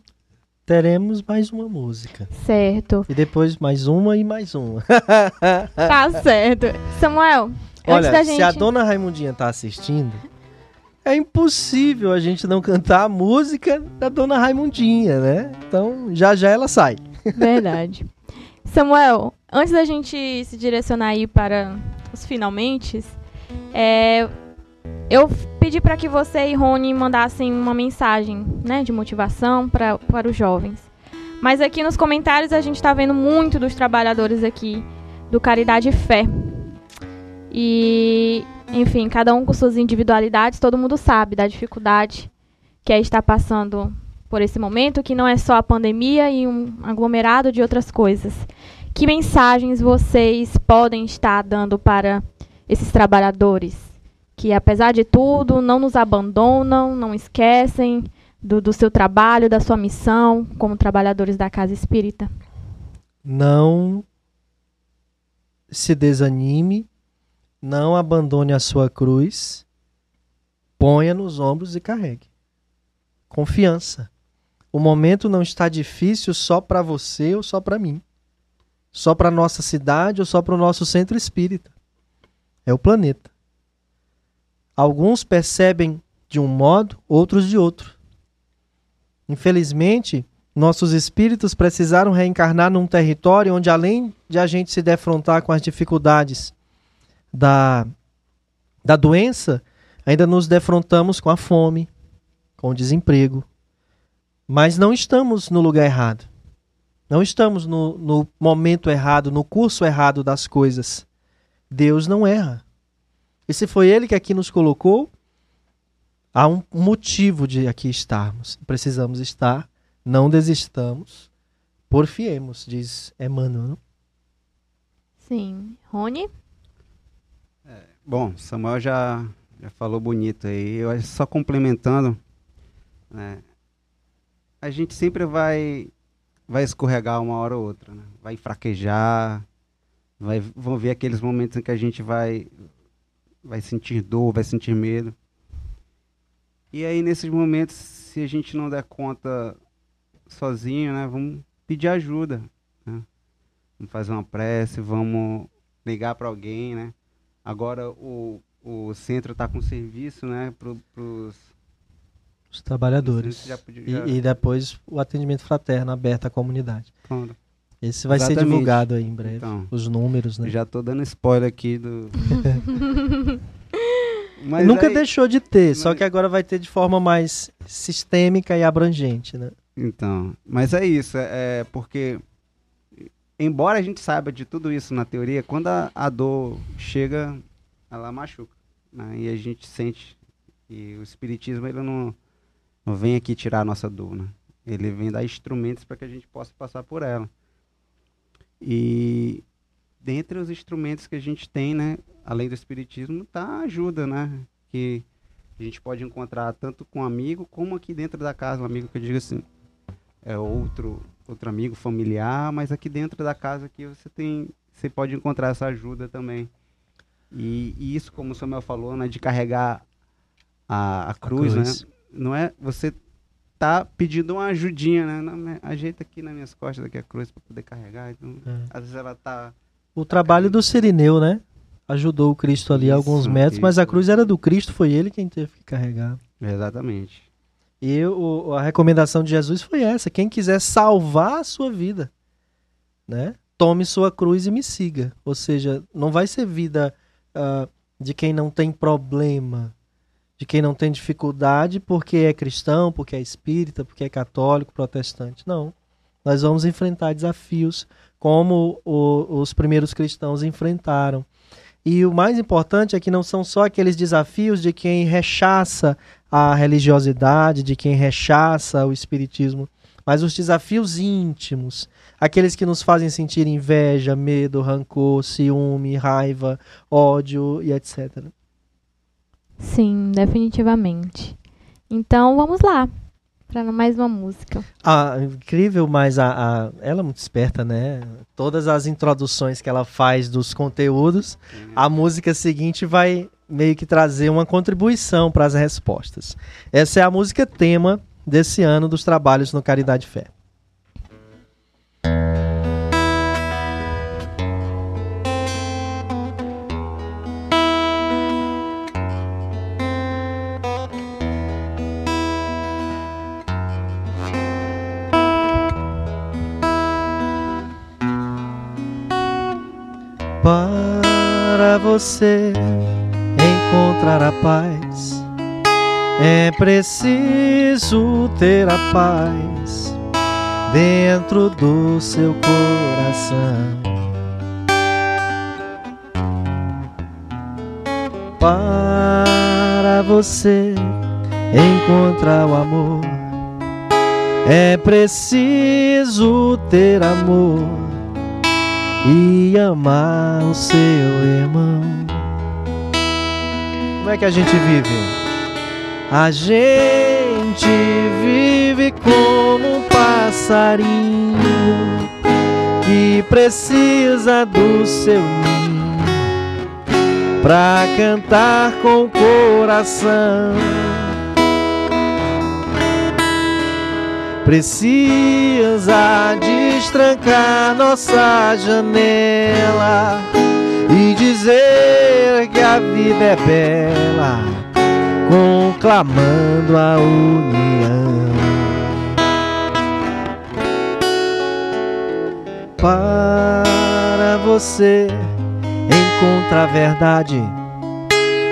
Teremos mais uma música. Certo. E depois mais uma e mais uma. Tá certo. Samuel, antes Olha, da gente. se a dona Raimundinha tá assistindo, é impossível a gente não cantar a música da dona Raimundinha, né? Então, já já ela sai. Verdade. Samuel, antes da gente se direcionar aí para os finalmente, é, eu pedi para que você e Rony mandassem uma mensagem né, de motivação pra, para os jovens. Mas aqui nos comentários a gente está vendo muito dos trabalhadores aqui do Caridade e Fé. E, enfim, cada um com suas individualidades, todo mundo sabe da dificuldade que é estar passando por esse momento, que não é só a pandemia e um aglomerado de outras coisas. Que mensagens vocês podem estar dando para esses trabalhadores que, apesar de tudo, não nos abandonam, não esquecem do, do seu trabalho, da sua missão como trabalhadores da casa espírita? Não se desanime, não abandone a sua cruz, ponha nos ombros e carregue. Confiança. O momento não está difícil só para você ou só para mim. Só para nossa cidade ou só para o nosso centro espírita. É o planeta. Alguns percebem de um modo, outros de outro. Infelizmente, nossos espíritos precisaram reencarnar num território onde, além de a gente se defrontar com as dificuldades da, da doença, ainda nos defrontamos com a fome, com o desemprego. Mas não estamos no lugar errado. Não estamos no, no momento errado, no curso errado das coisas. Deus não erra. E se foi Ele que aqui nos colocou, há um motivo de aqui estarmos. Precisamos estar, não desistamos, porfiemos, diz Emmanuel. Sim. Rony? Bom, Samuel já, já falou bonito aí. Eu acho só complementando, né? A gente sempre vai vai escorregar uma hora ou outra, né? Vai fraquejar, vai, vão ver aqueles momentos em que a gente vai vai sentir dor, vai sentir medo. E aí nesses momentos, se a gente não der conta sozinho, né, vamos pedir ajuda, né? Vamos fazer uma prece, vamos ligar para alguém, né? Agora o, o centro está com serviço, né, para os trabalhadores. Já podia- E- já- E, depois o atendimento fraterno aberto à comunidade. Esse vai ser Exatamente. divulgado aí em breve. Então. Os números, né? Já tô dando spoiler aqui do. Mas Nunca aí- deixou de ter, só mas- que agora vai ter de forma mais sistêmica e abrangente, né? Então, mas é isso, é, é porque embora a gente saiba de tudo isso na teoria, quando a, a dor chega, ela machuca, né? E a gente sente que o espiritismo ele não, não vem aqui tirar a nossa dor, né? Ele vem dar instrumentos para que a gente possa passar por ela. E dentre os instrumentos que a gente tem, né, além do espiritismo, tá a ajuda, né? Que a gente pode encontrar tanto com um amigo como aqui dentro da casa, um amigo que eu digo assim, é outro outro amigo familiar, mas aqui dentro da casa aqui você tem você pode encontrar essa ajuda também. E, e isso, como o Samuel falou, né, de carregar a, a, cruz, a cruz, né? Não é você tá pedindo uma ajudinha, né? Não, ajeita aqui nas minhas costas aqui a cruz para poder carregar. Então, é. às vezes ela tá O trabalho do Sirineu, né? Ajudou o Cristo ali isso, alguns metros, isso. mas a cruz era do Cristo, foi ele quem teve que carregar. Exatamente. E o, a recomendação de Jesus foi essa: quem quiser salvar a sua vida, né? Tome sua cruz e me siga. Ou seja, não vai ser vida uh, de quem não tem problema, de quem não tem dificuldade porque é cristão, porque é espírita, porque é católico, protestante. Não. Nós vamos enfrentar desafios como o, os primeiros cristãos enfrentaram. E o mais importante é que não são só aqueles desafios de quem rechaça a religiosidade, de quem rechaça o espiritismo, mas os desafios íntimos, aqueles que nos fazem sentir inveja, medo, rancor, ciúme, raiva, ódio e etc. Sim, definitivamente. Então vamos lá para mais uma música. Ah, incrível, mas a, a, ela é muito esperta, né? Todas as introduções que ela faz dos conteúdos, a música seguinte vai meio que trazer uma contribuição para as respostas. Essa é a música tema desse ano dos trabalhos no Caridade Fé. Você encontrar a paz. É preciso ter a paz dentro do seu coração. Para você encontrar o amor, é preciso ter amor e amar o seu irmão. Como é que a gente vive? A gente vive como um passarinho que precisa do seu ninho pra cantar com o coração. Precisa destrancar nossa janela e dizer que a vida é bela, conclamando a união. Para você encontrar a verdade,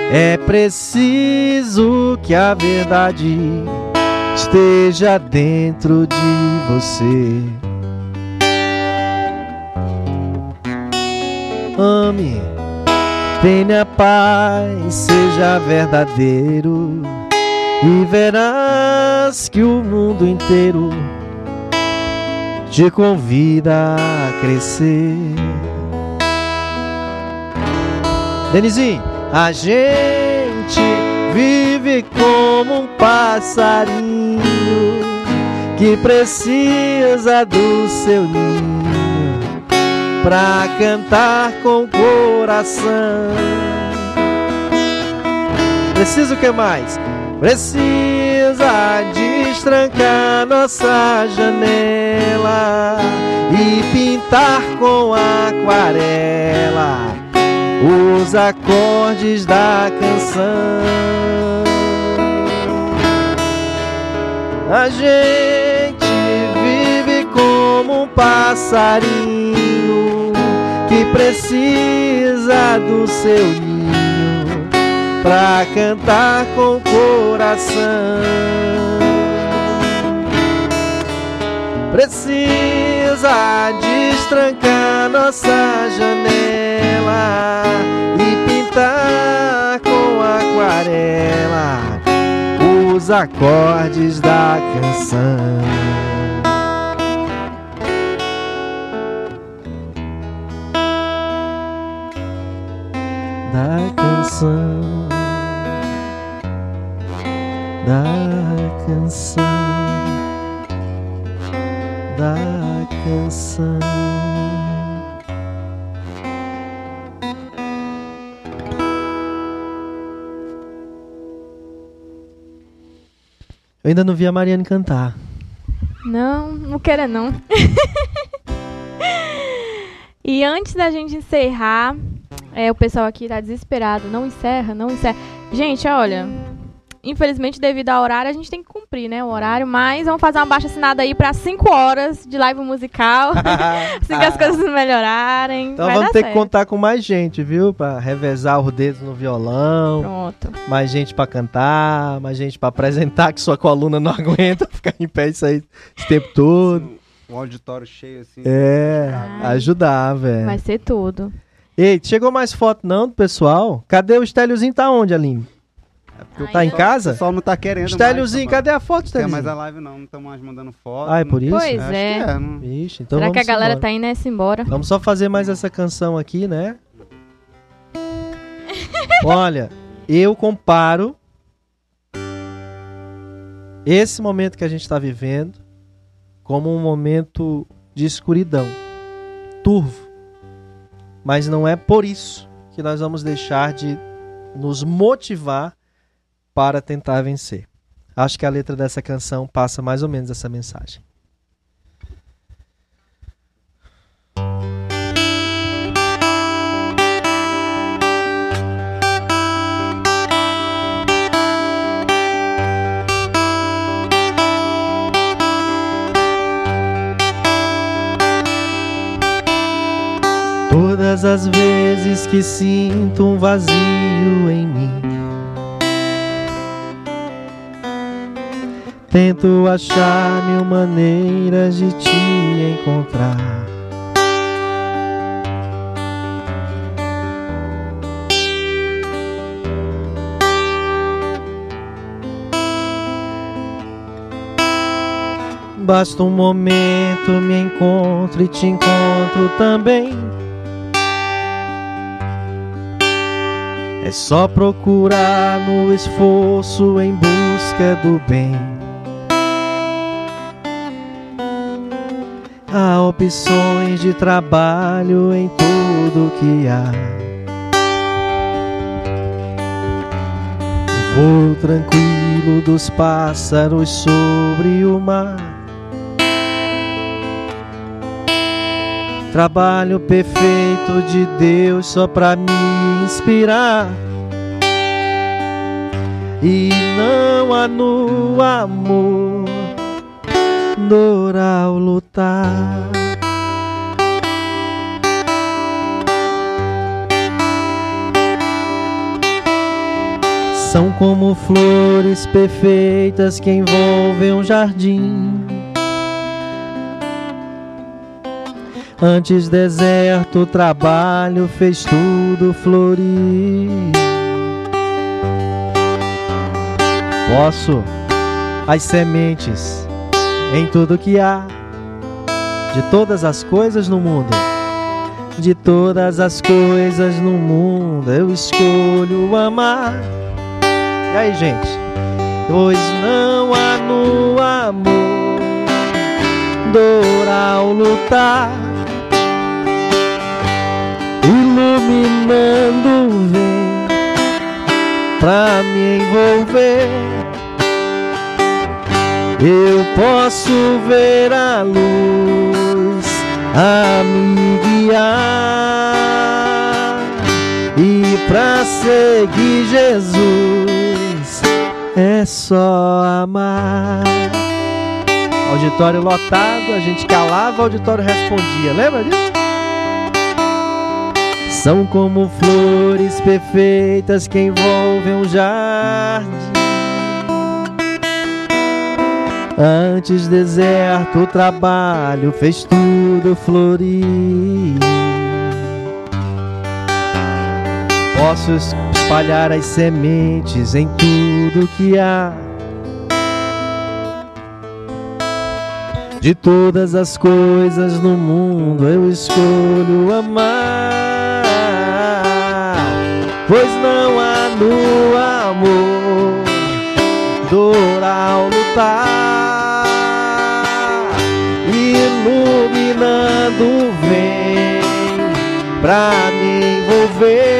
é preciso que a verdade esteja dentro de você. Ame, tenha paz, seja verdadeiro e verás que o mundo inteiro te convida a crescer. Denizinho, a gente vive como um passarinho que precisa do seu ninho pra cantar com o coração. Precisa o que mais? Precisa destrancar nossa janela e pintar com aquarela os acordes da canção. A gente vive como um passarinho que precisa do seu ninho pra cantar com o coração. Precisa destrancar nossa janela e pintar com aquarela os acordes da canção. Da canção. Da canção. Da canção. Eu ainda não vi a Mariane cantar. Não, não queira não. e antes da gente encerrar, é, o pessoal aqui tá desesperado. Não encerra, não encerra. Gente, olha. Infelizmente, devido ao horário, a gente tem que né? O horário, mas vamos fazer uma baixa assinada aí para 5 horas de live musical. assim que as coisas melhorarem. Então vai vamos dar ter certo. que contar com mais gente, viu? Pra revezar os dedos no violão, Pronto. mais gente pra cantar, mais gente pra apresentar, que sua coluna não aguenta ficar em pé isso aí esse tempo todo. O auditório cheio assim. É, Ai. ajudar, velho. Vai ser tudo. Ei, chegou mais foto não do pessoal? Cadê o Estéliozinho? Tá onde, Aline? Ai, Tá em. O casa? pessoal não tá querendo Estéliozinho, mais. cadê a foto, Não quer mais a live não, não estão mais mandando foto. Ah, é por isso? Pois Acho é. que é. não- Vixe, então Será que a vamos galera embora. tá indo nessa embora? Vamos só fazer mais essa canção aqui, né? Olha, eu comparo esse momento que a gente está vivendo como um momento de escuridão, turvo. Mas não é por isso que nós vamos deixar de nos motivar para tentar vencer. Acho que a letra dessa canção passa mais ou menos essa mensagem. Todas as vezes que sinto um vazio em mim, tento achar mil maneiras de te encontrar. Basta um momento, me encontro e te encontro também. É só procurar no esforço em busca do bem. Opções de trabalho em tudo que há. Voo tranquilo dos pássaros sobre o mar. Trabalho perfeito de Deus só pra me inspirar. E não há no amor dor ao lutar. São como flores perfeitas que envolvem um jardim. Antes deserto, o trabalho fez tudo florir. Posso as sementes em tudo que há, de todas as coisas no mundo, de todas as coisas no mundo, eu escolho amar. E aí, gente? Pois não há no amor dor ao lutar iluminando vem pra me envolver. Eu posso ver a luz a me guiar e pra seguir Jesus é só amar. Auditório lotado, a gente calava, auditório respondia. Lembra disso? São como flores perfeitas que envolvem um jardim. Antes deserto, o trabalho fez tudo florir. Posso espalhar as sementes em tudo que há. De todas as coisas no mundo eu escolho amar. Pois não há no amor dor ao lutar, iluminando vem pra me envolver.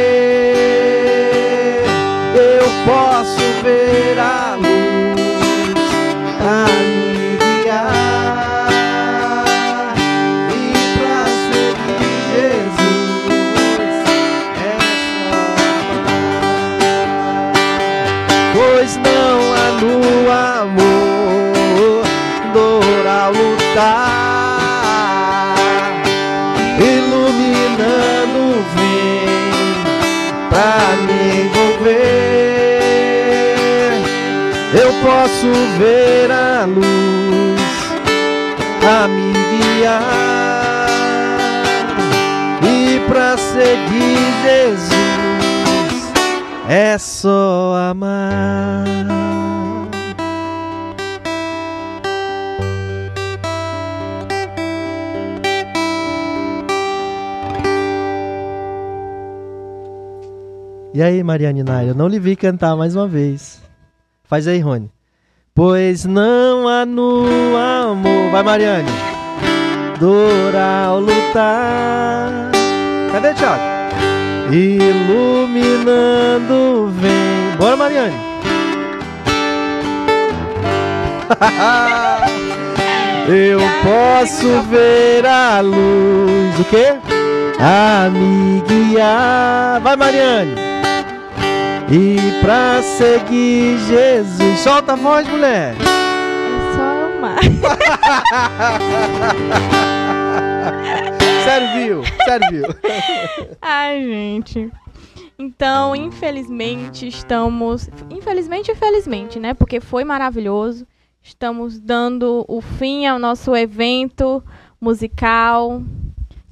Eu posso posso ver a luz a me guiar e pra seguir Jesus é só amar. E aí, Mariane Nair, eu não lhe vi cantar mais uma vez. Faz aí, Rony. Pois não há no amor. Vai, Mariane. Dor ao lutar. Cadê, Thiago? Iluminando vem. Bora, Mariane. Eu posso ver a luz. O quê? A me guiar. Vai, Mariane. E pra seguir Jesus. Solta a voz, mulher. É só amar. Serviu, serviu. Ai, gente. Então, infelizmente, estamos. Infelizmente e felizmente, né? Porque foi maravilhoso. Estamos dando o fim ao nosso evento musical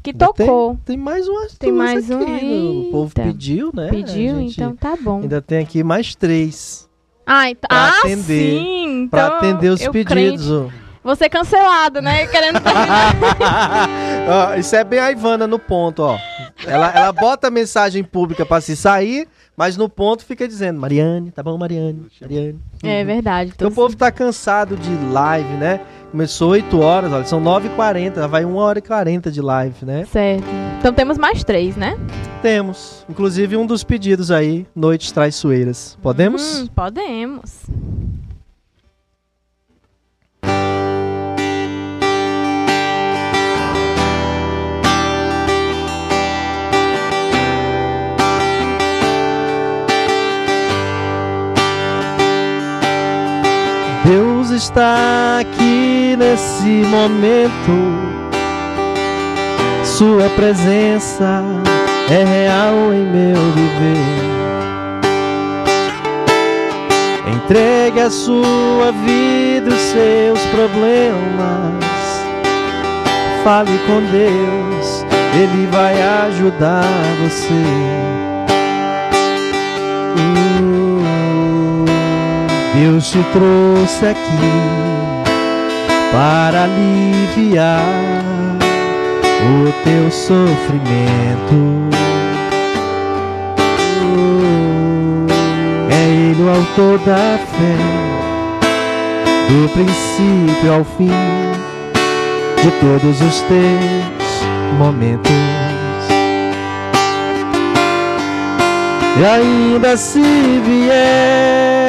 que tocou. Tem, tem mais umas Tem mais aqui. um? O povo pediu, né? Pediu, então tá bom. Ainda tem aqui mais três. Ah, então, pra ah atender- sim. Pra Então, atender os pedidos. crente. Vou ser cancelado, né? Querendo terminar. Ó, isso é bem a Ivana no ponto, ó. Ela, ela bota a mensagem pública pra se sair, mas no ponto fica dizendo: Mariane, tá bom, Mariane? Mariane. é verdade. Porque o tô- povo tá cansado de live, né? Começou 8 horas, olha, são 9h40, já vai 1 hora e 40 de live, né? Certo. Então temos mais três, né? Temos. Inclusive um dos pedidos aí, Noites Traiçoeiras. Podemos? Hum, podemos. Deus está aqui nesse momento. Sua presença é real em meu viver. Entregue a sua vida, os seus problemas. Fale com Deus, Ele vai ajudar você. Deus te trouxe aqui para aliviar o teu sofrimento. É Ele o autor da fé, do princípio ao fim de todos os teus momentos. E ainda se vier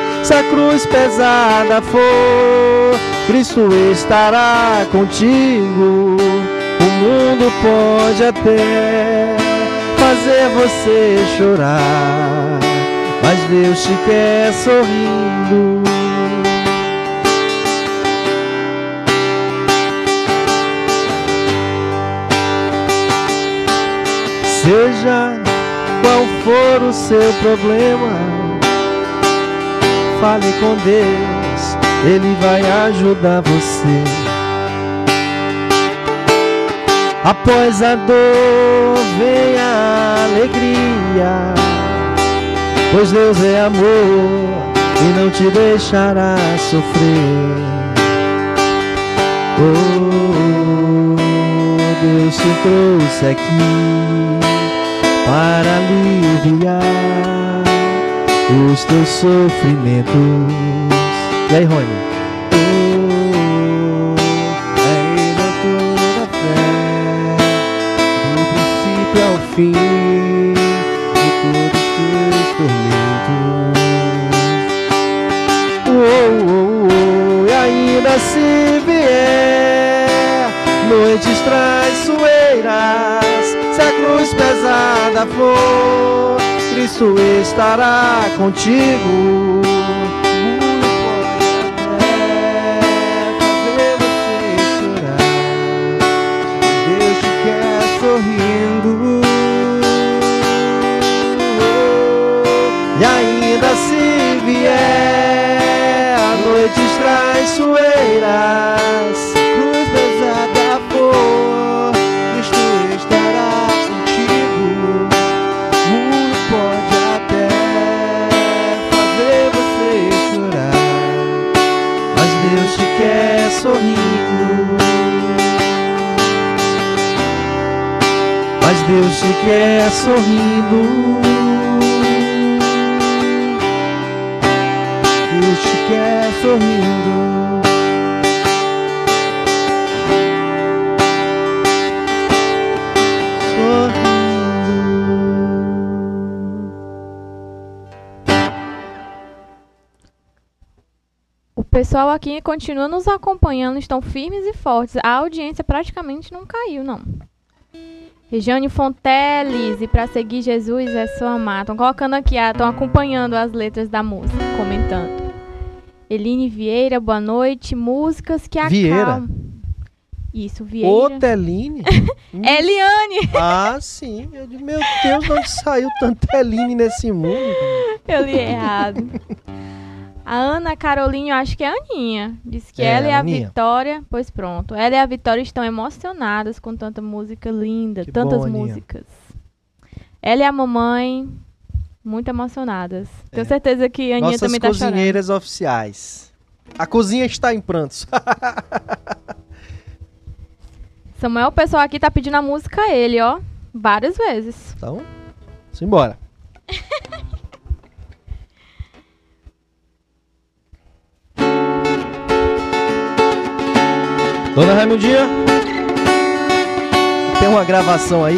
se a cruz pesada for, Cristo estará contigo. O mundo pode até fazer você chorar, mas Deus te quer sorrindo. Seja qual for o seu problema, fale com Deus, Ele vai ajudar você. Após a dor vem a alegria, pois Deus é amor e não te deixará sofrer. Oh, Deus te trouxe aqui para aliviar os teus sofrimentos. E aí, Rony? Oh, é Ele toda fé, do princípio ao fim de todos os teus tormentos. Oh, oh, oh, e ainda se vier noites traiçoeiras se a cruz pesada for, Cristo estará contigo. Deus te quer sorrindo. E ainda se vier a noites traiçoeiras, Deus te quer sorrindo. Deus te quer sorrindo. Sorrindo. O pessoal aqui continua nos acompanhando, estão firmes e fortes. A audiência praticamente não caiu, não. Regiane Fonteles, e para seguir Jesus é só amar. Estão colocando aqui, estão acompanhando as letras da música, comentando. Eline Vieira, boa noite. Músicas que Vieira? acalmam. Isso, Vieira. Ô, Teline. Eliane! Ah, sim. Eu meu Deus, de onde saiu tanta Teline nesse mundo? Eu li errado. A Ana Carolinho, acho que é a Aninha. Diz que É, ela e a Aninha. Vitória. Pois pronto. Ela e a Vitória estão emocionadas com tanta música linda. Que tantas bom, músicas. Ela e a mamãe, muito emocionadas. Tenho É. certeza que a Aninha Nossas também tá chorando. cozinheiras oficiais. A cozinha está em prantos. Samuel, o pessoal aqui tá pedindo a música a ele, ó. Várias vezes. Então, simbora. Dona Raimundinha, tem uma gravação aí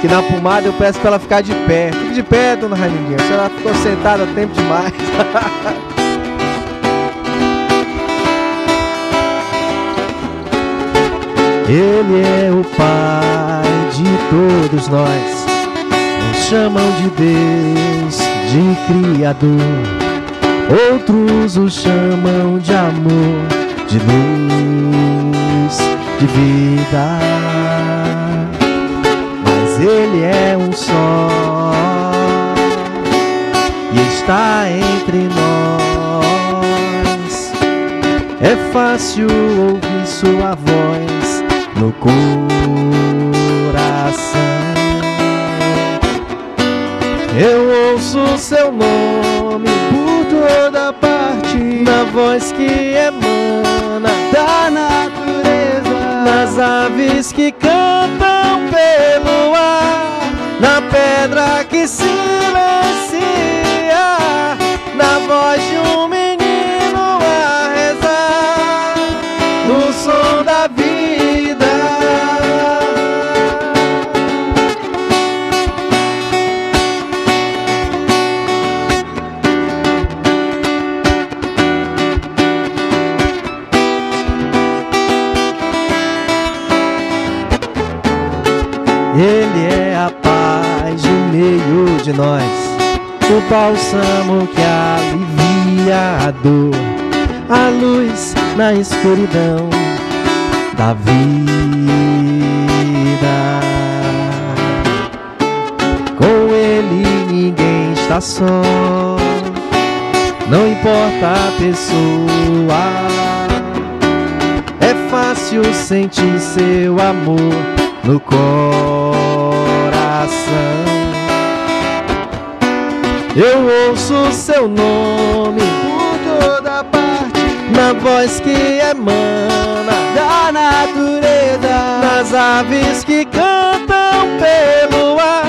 que na pomada eu peço pra ela ficar de pé. Fique de pé, dona Raimundinha. A senhora ficou sentada tempo demais. Ele é o Pai de todos nós. Uns chamam de Deus, de Criador. Outros o chamam de amor, de luz, de vida. Mas Ele é um só e está entre nós. É fácil ouvir sua voz no coração. Eu ouço seu nome por toda parte, na voz que emana da natureza, nas aves que cantam pelo ar, na pedra que silencia, na voz de um Ele é a paz no meio de nós, o bálsamo que alivia a dor, a luz na escuridão da vida. Com Ele ninguém está só, não importa a pessoa. É fácil sentir seu amor no coração. Eu ouço seu nome por toda parte, na voz que emana da natureza, nas aves que cantam pelo ar,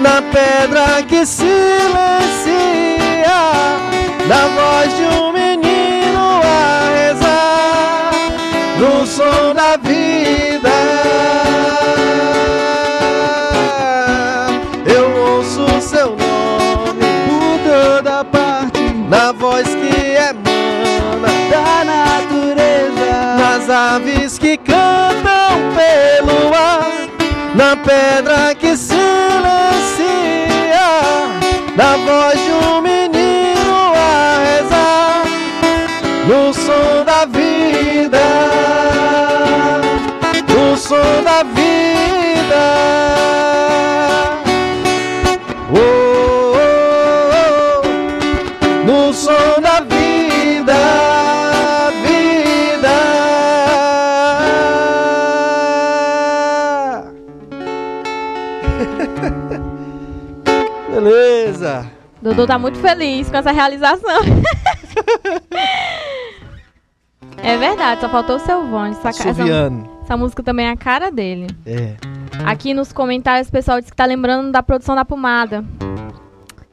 na pedra que silencia, na voz de um menino a rezar, no som da vida. Cantam pelo ar, na pedra que silencia, na voz de um menino a rezar, no som da vida, no som da vida. Dudu tá muito feliz com essa realização. é verdade, só faltou o seu Vone. Essa, essa, música também é a cara dele. É. Aqui nos comentários o pessoal disse que tá lembrando da produção da pomada.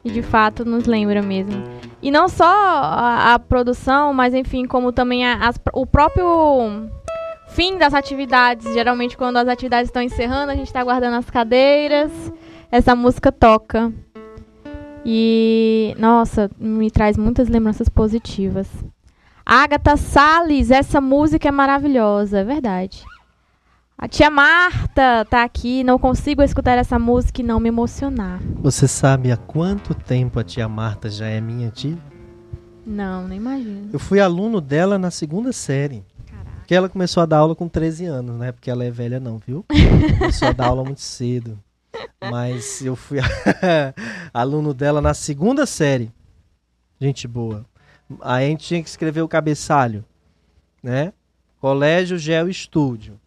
E de fato nos lembra mesmo. E não só a, a produção, mas enfim, como também a- as- o próprio fim das atividades. Geralmente quando as atividades estão encerrando, a gente tá guardando as cadeiras. Essa música toca. E, nossa, me traz muitas lembranças positivas. Agatha Salles, essa música é maravilhosa, é verdade. A tia Marta tá aqui, não consigo escutar essa música e não me emocionar. Você sabe há quanto tempo a tia Marta já é minha tia? Não, nem imagino. Eu fui aluno dela na segunda série. Porque ela começou a dar aula com 13 anos, né? Porque ela é velha não, viu? Começou a dar aula muito cedo. Mas eu fui aluno dela na segunda série. Gente boa. Aí a gente tinha que escrever o cabeçalho, né? Colégio Geo Estúdio.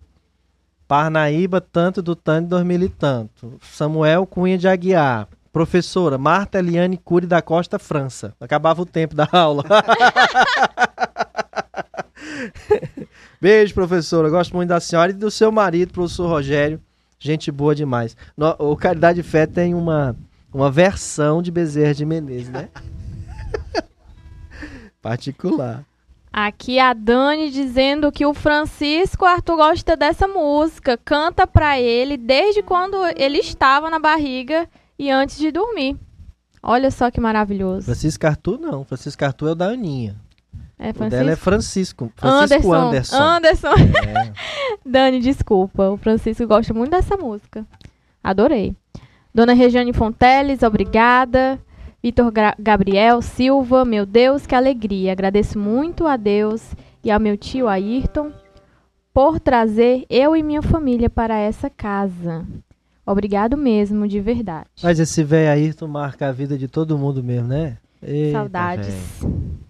Parnaíba, tanto do tanto 2000 e tanto. Samuel Cunha de Aguiar. Professora Marta Eliane Cury da Costa, França. Acabava o tempo da aula. Beijo, professora. Gosto muito da senhora e do seu marido, professor Rogério. Gente boa demais. No- o Caridade e Fé tem uma, uma versão de Bezerra de Menezes, né? Particular. Aqui a Dani dizendo que o Francisco Arthur gosta dessa música, canta pra ele desde quando ele estava na barriga e antes de dormir. Olha só que maravilhoso. Francisco Arthur, não. Francisco Arthur é o da Aninha. É O dela é Francisco. Francisco. Francisco Anderson. Anderson. É. Dani, desculpa. O Francisco gosta muito dessa música. Adorei. Dona Regiane Fonteles, obrigada. Vitor Gabriel Silva, meu Deus, que alegria. Agradeço muito a Deus e ao meu tio Ayrton por trazer eu e minha família para essa casa. Obrigado mesmo, de verdade. Mas esse velho tu marca a vida de todo mundo mesmo, né? Eita, Saudades. velho.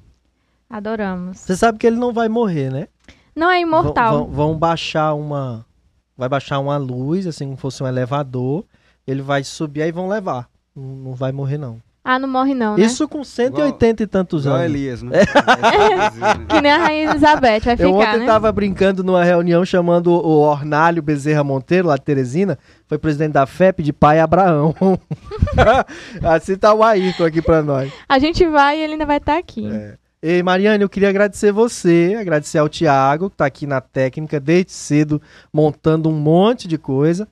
Adoramos. Você sabe que ele não vai morrer, né? Não é imortal. Vão, vão- vão baixar uma. Vai baixar uma luz, assim como fosse um elevador. Ele vai subir aí e vão levar. Não, não vai morrer, não. Ah, não morre não, né? Isso com 180 e tantos Igual anos. Elias, né? Que nem a Rainha Elizabeth vai Eu ficar, ontem né? tava brincando numa reunião chamando o o Ornálio Bezerra Monteiro, lá de Teresina, foi presidente da FEP de pai Abraão. assim tá o Ayrton aqui pra nós. A gente vai e ele ainda vai estar aqui. É. Ei, Mariane, eu queria agradecer você, agradecer ao Tiago, que tá aqui na técnica desde cedo, montando um monte de coisa,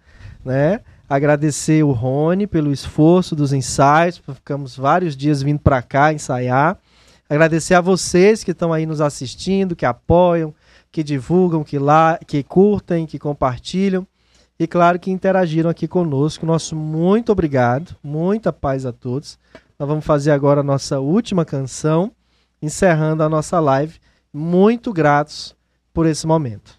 né? Agradecer o Rony pelo esforço dos ensaios, ficamos vários dias vindo para cá ensaiar. Agradecer a vocês que estão aí nos assistindo, que apoiam, que divulgam, que, lá, que curtem, que compartilham. e, claro, que interagiram aqui conosco. Nosso muito obrigado, muita paz a todos. Nós vamos fazer agora a nossa última canção, encerrando a nossa live. Muito gratos por esse momento.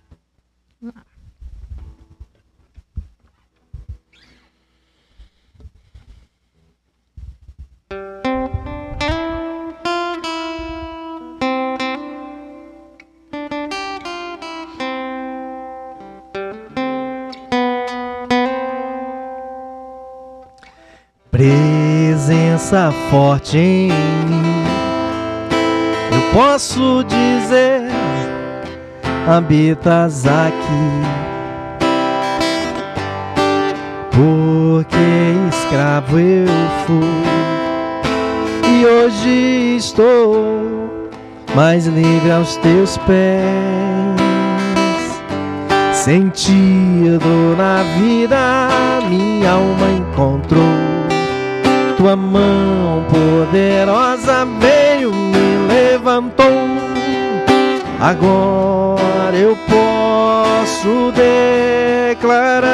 Presença forte em mim, posso dizer, habitas aqui. Porque escravo eu fui e hoje estou mais livre aos teus pés. Sentido na vida, minha alma encontrou tua mão poderosa veio, me Agora eu posso declarar.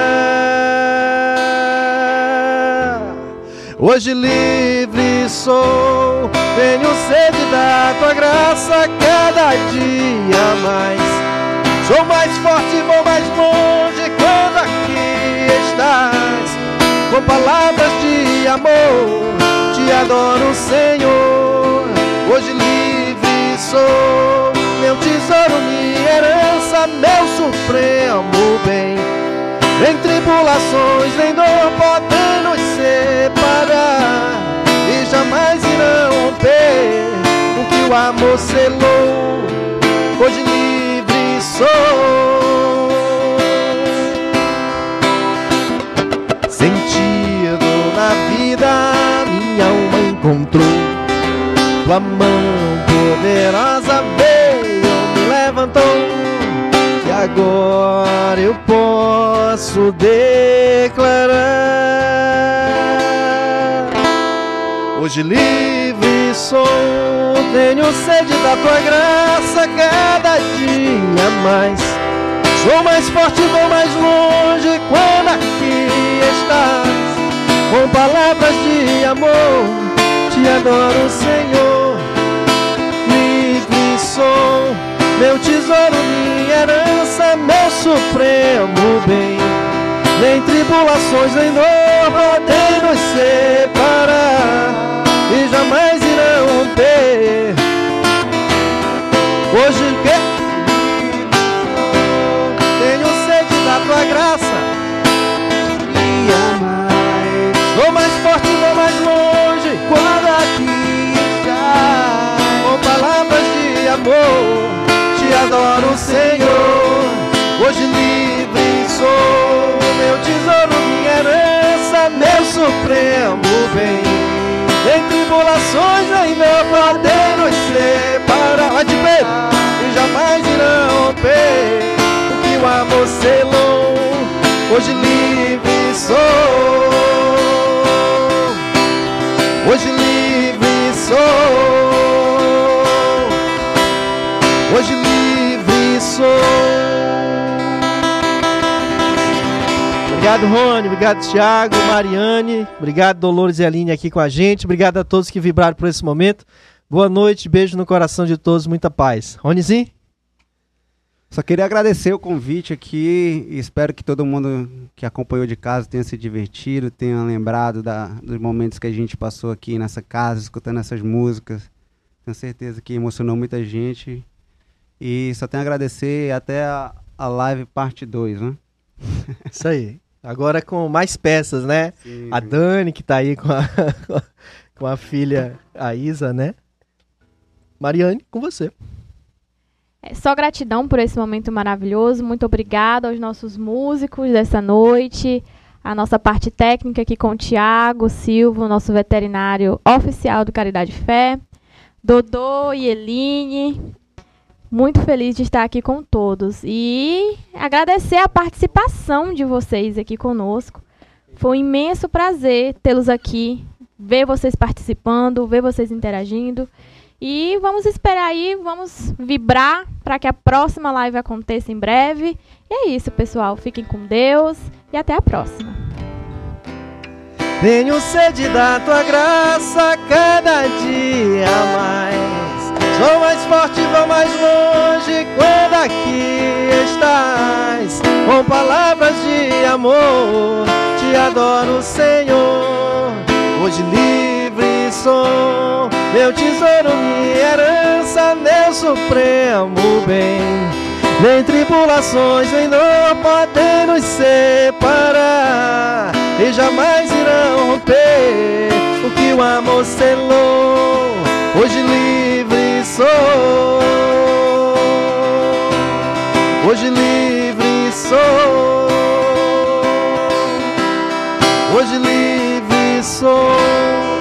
Hoje livre sou, tenho sede da tua graça cada dia mais. Sou mais forte, vou mais longe quando aqui estás com palavras de amor. Te adoro, Senhor. Hoje livre sou, meu tesouro, minha herança, meu supremo bem. Nem tribulações, nem dor podem nos separar e jamais irão romper o que o amor selou. Hoje livre sou. vida minha alma encontrou. Tua mão poderosa veio, me levantou. E agora eu posso declarar. Hoje livre sou, tenho sede da tua graça cada dia mais. Sou mais forte, vou mais longe quando aqui estás com palavras de amor, te adoro, Senhor. Sou, meu tesouro, minha herança, meu supremo bem. Nem tribulações, nem dor podem nos separar e jamais irão romper. Te adoro, Senhor. Hoje livre sou, meu tesouro, minha herança, meu supremo bem. Em tribulações ainda podem nos separar, vai de peito, e jamais irão romper o que o amor selou. Hoje livre sou. Hoje livre sou. Hoje livre sou. Obrigado, Rony. Obrigado, Thiago, Mariane. Obrigado, Dolores e Aline aqui com a gente. Obrigado a todos que vibraram por esse momento. Boa noite, beijo no coração de todos, muita paz. Ronizinho? Só queria agradecer o convite aqui e espero que todo mundo que acompanhou de casa tenha se divertido, tenha lembrado da, dos momentos que a gente passou aqui nessa casa, escutando essas músicas. Tenho certeza que emocionou muita gente. E só tenho a agradecer até a, a live parte 2, né? Isso aí. Agora com mais peças, né? Sim. A Dani, que tá aí com a, com a filha, a Isa, né? Mariane, com você. É só gratidão por esse momento maravilhoso. Muito obrigada aos nossos músicos dessa noite, a nossa parte técnica aqui com o Tiago Silva, nosso veterinário oficial do Caridade Fé, Dodô e Eline. Muito feliz de estar aqui com todos e agradecer a participação de vocês aqui conosco. Foi um imenso prazer tê-los aqui, ver vocês participando, ver vocês interagindo. E vamos esperar aí, vamos vibrar para que a próxima live aconteça em breve. E é isso, pessoal. Fiquem com Deus. e até a próxima. Tenho sede da tua graça cada dia mais. Sou mais forte, vou mais longe quando aqui estás. Com palavras de amor, te adoro, Senhor. Hoje livre sou, meu tesouro, minha herança, meu supremo bem. Nem tribulações nem dor podem nos separar E jamais irão romper o que o amor selou Hoje livre sou. Hoje livre sou. Hoje livre sou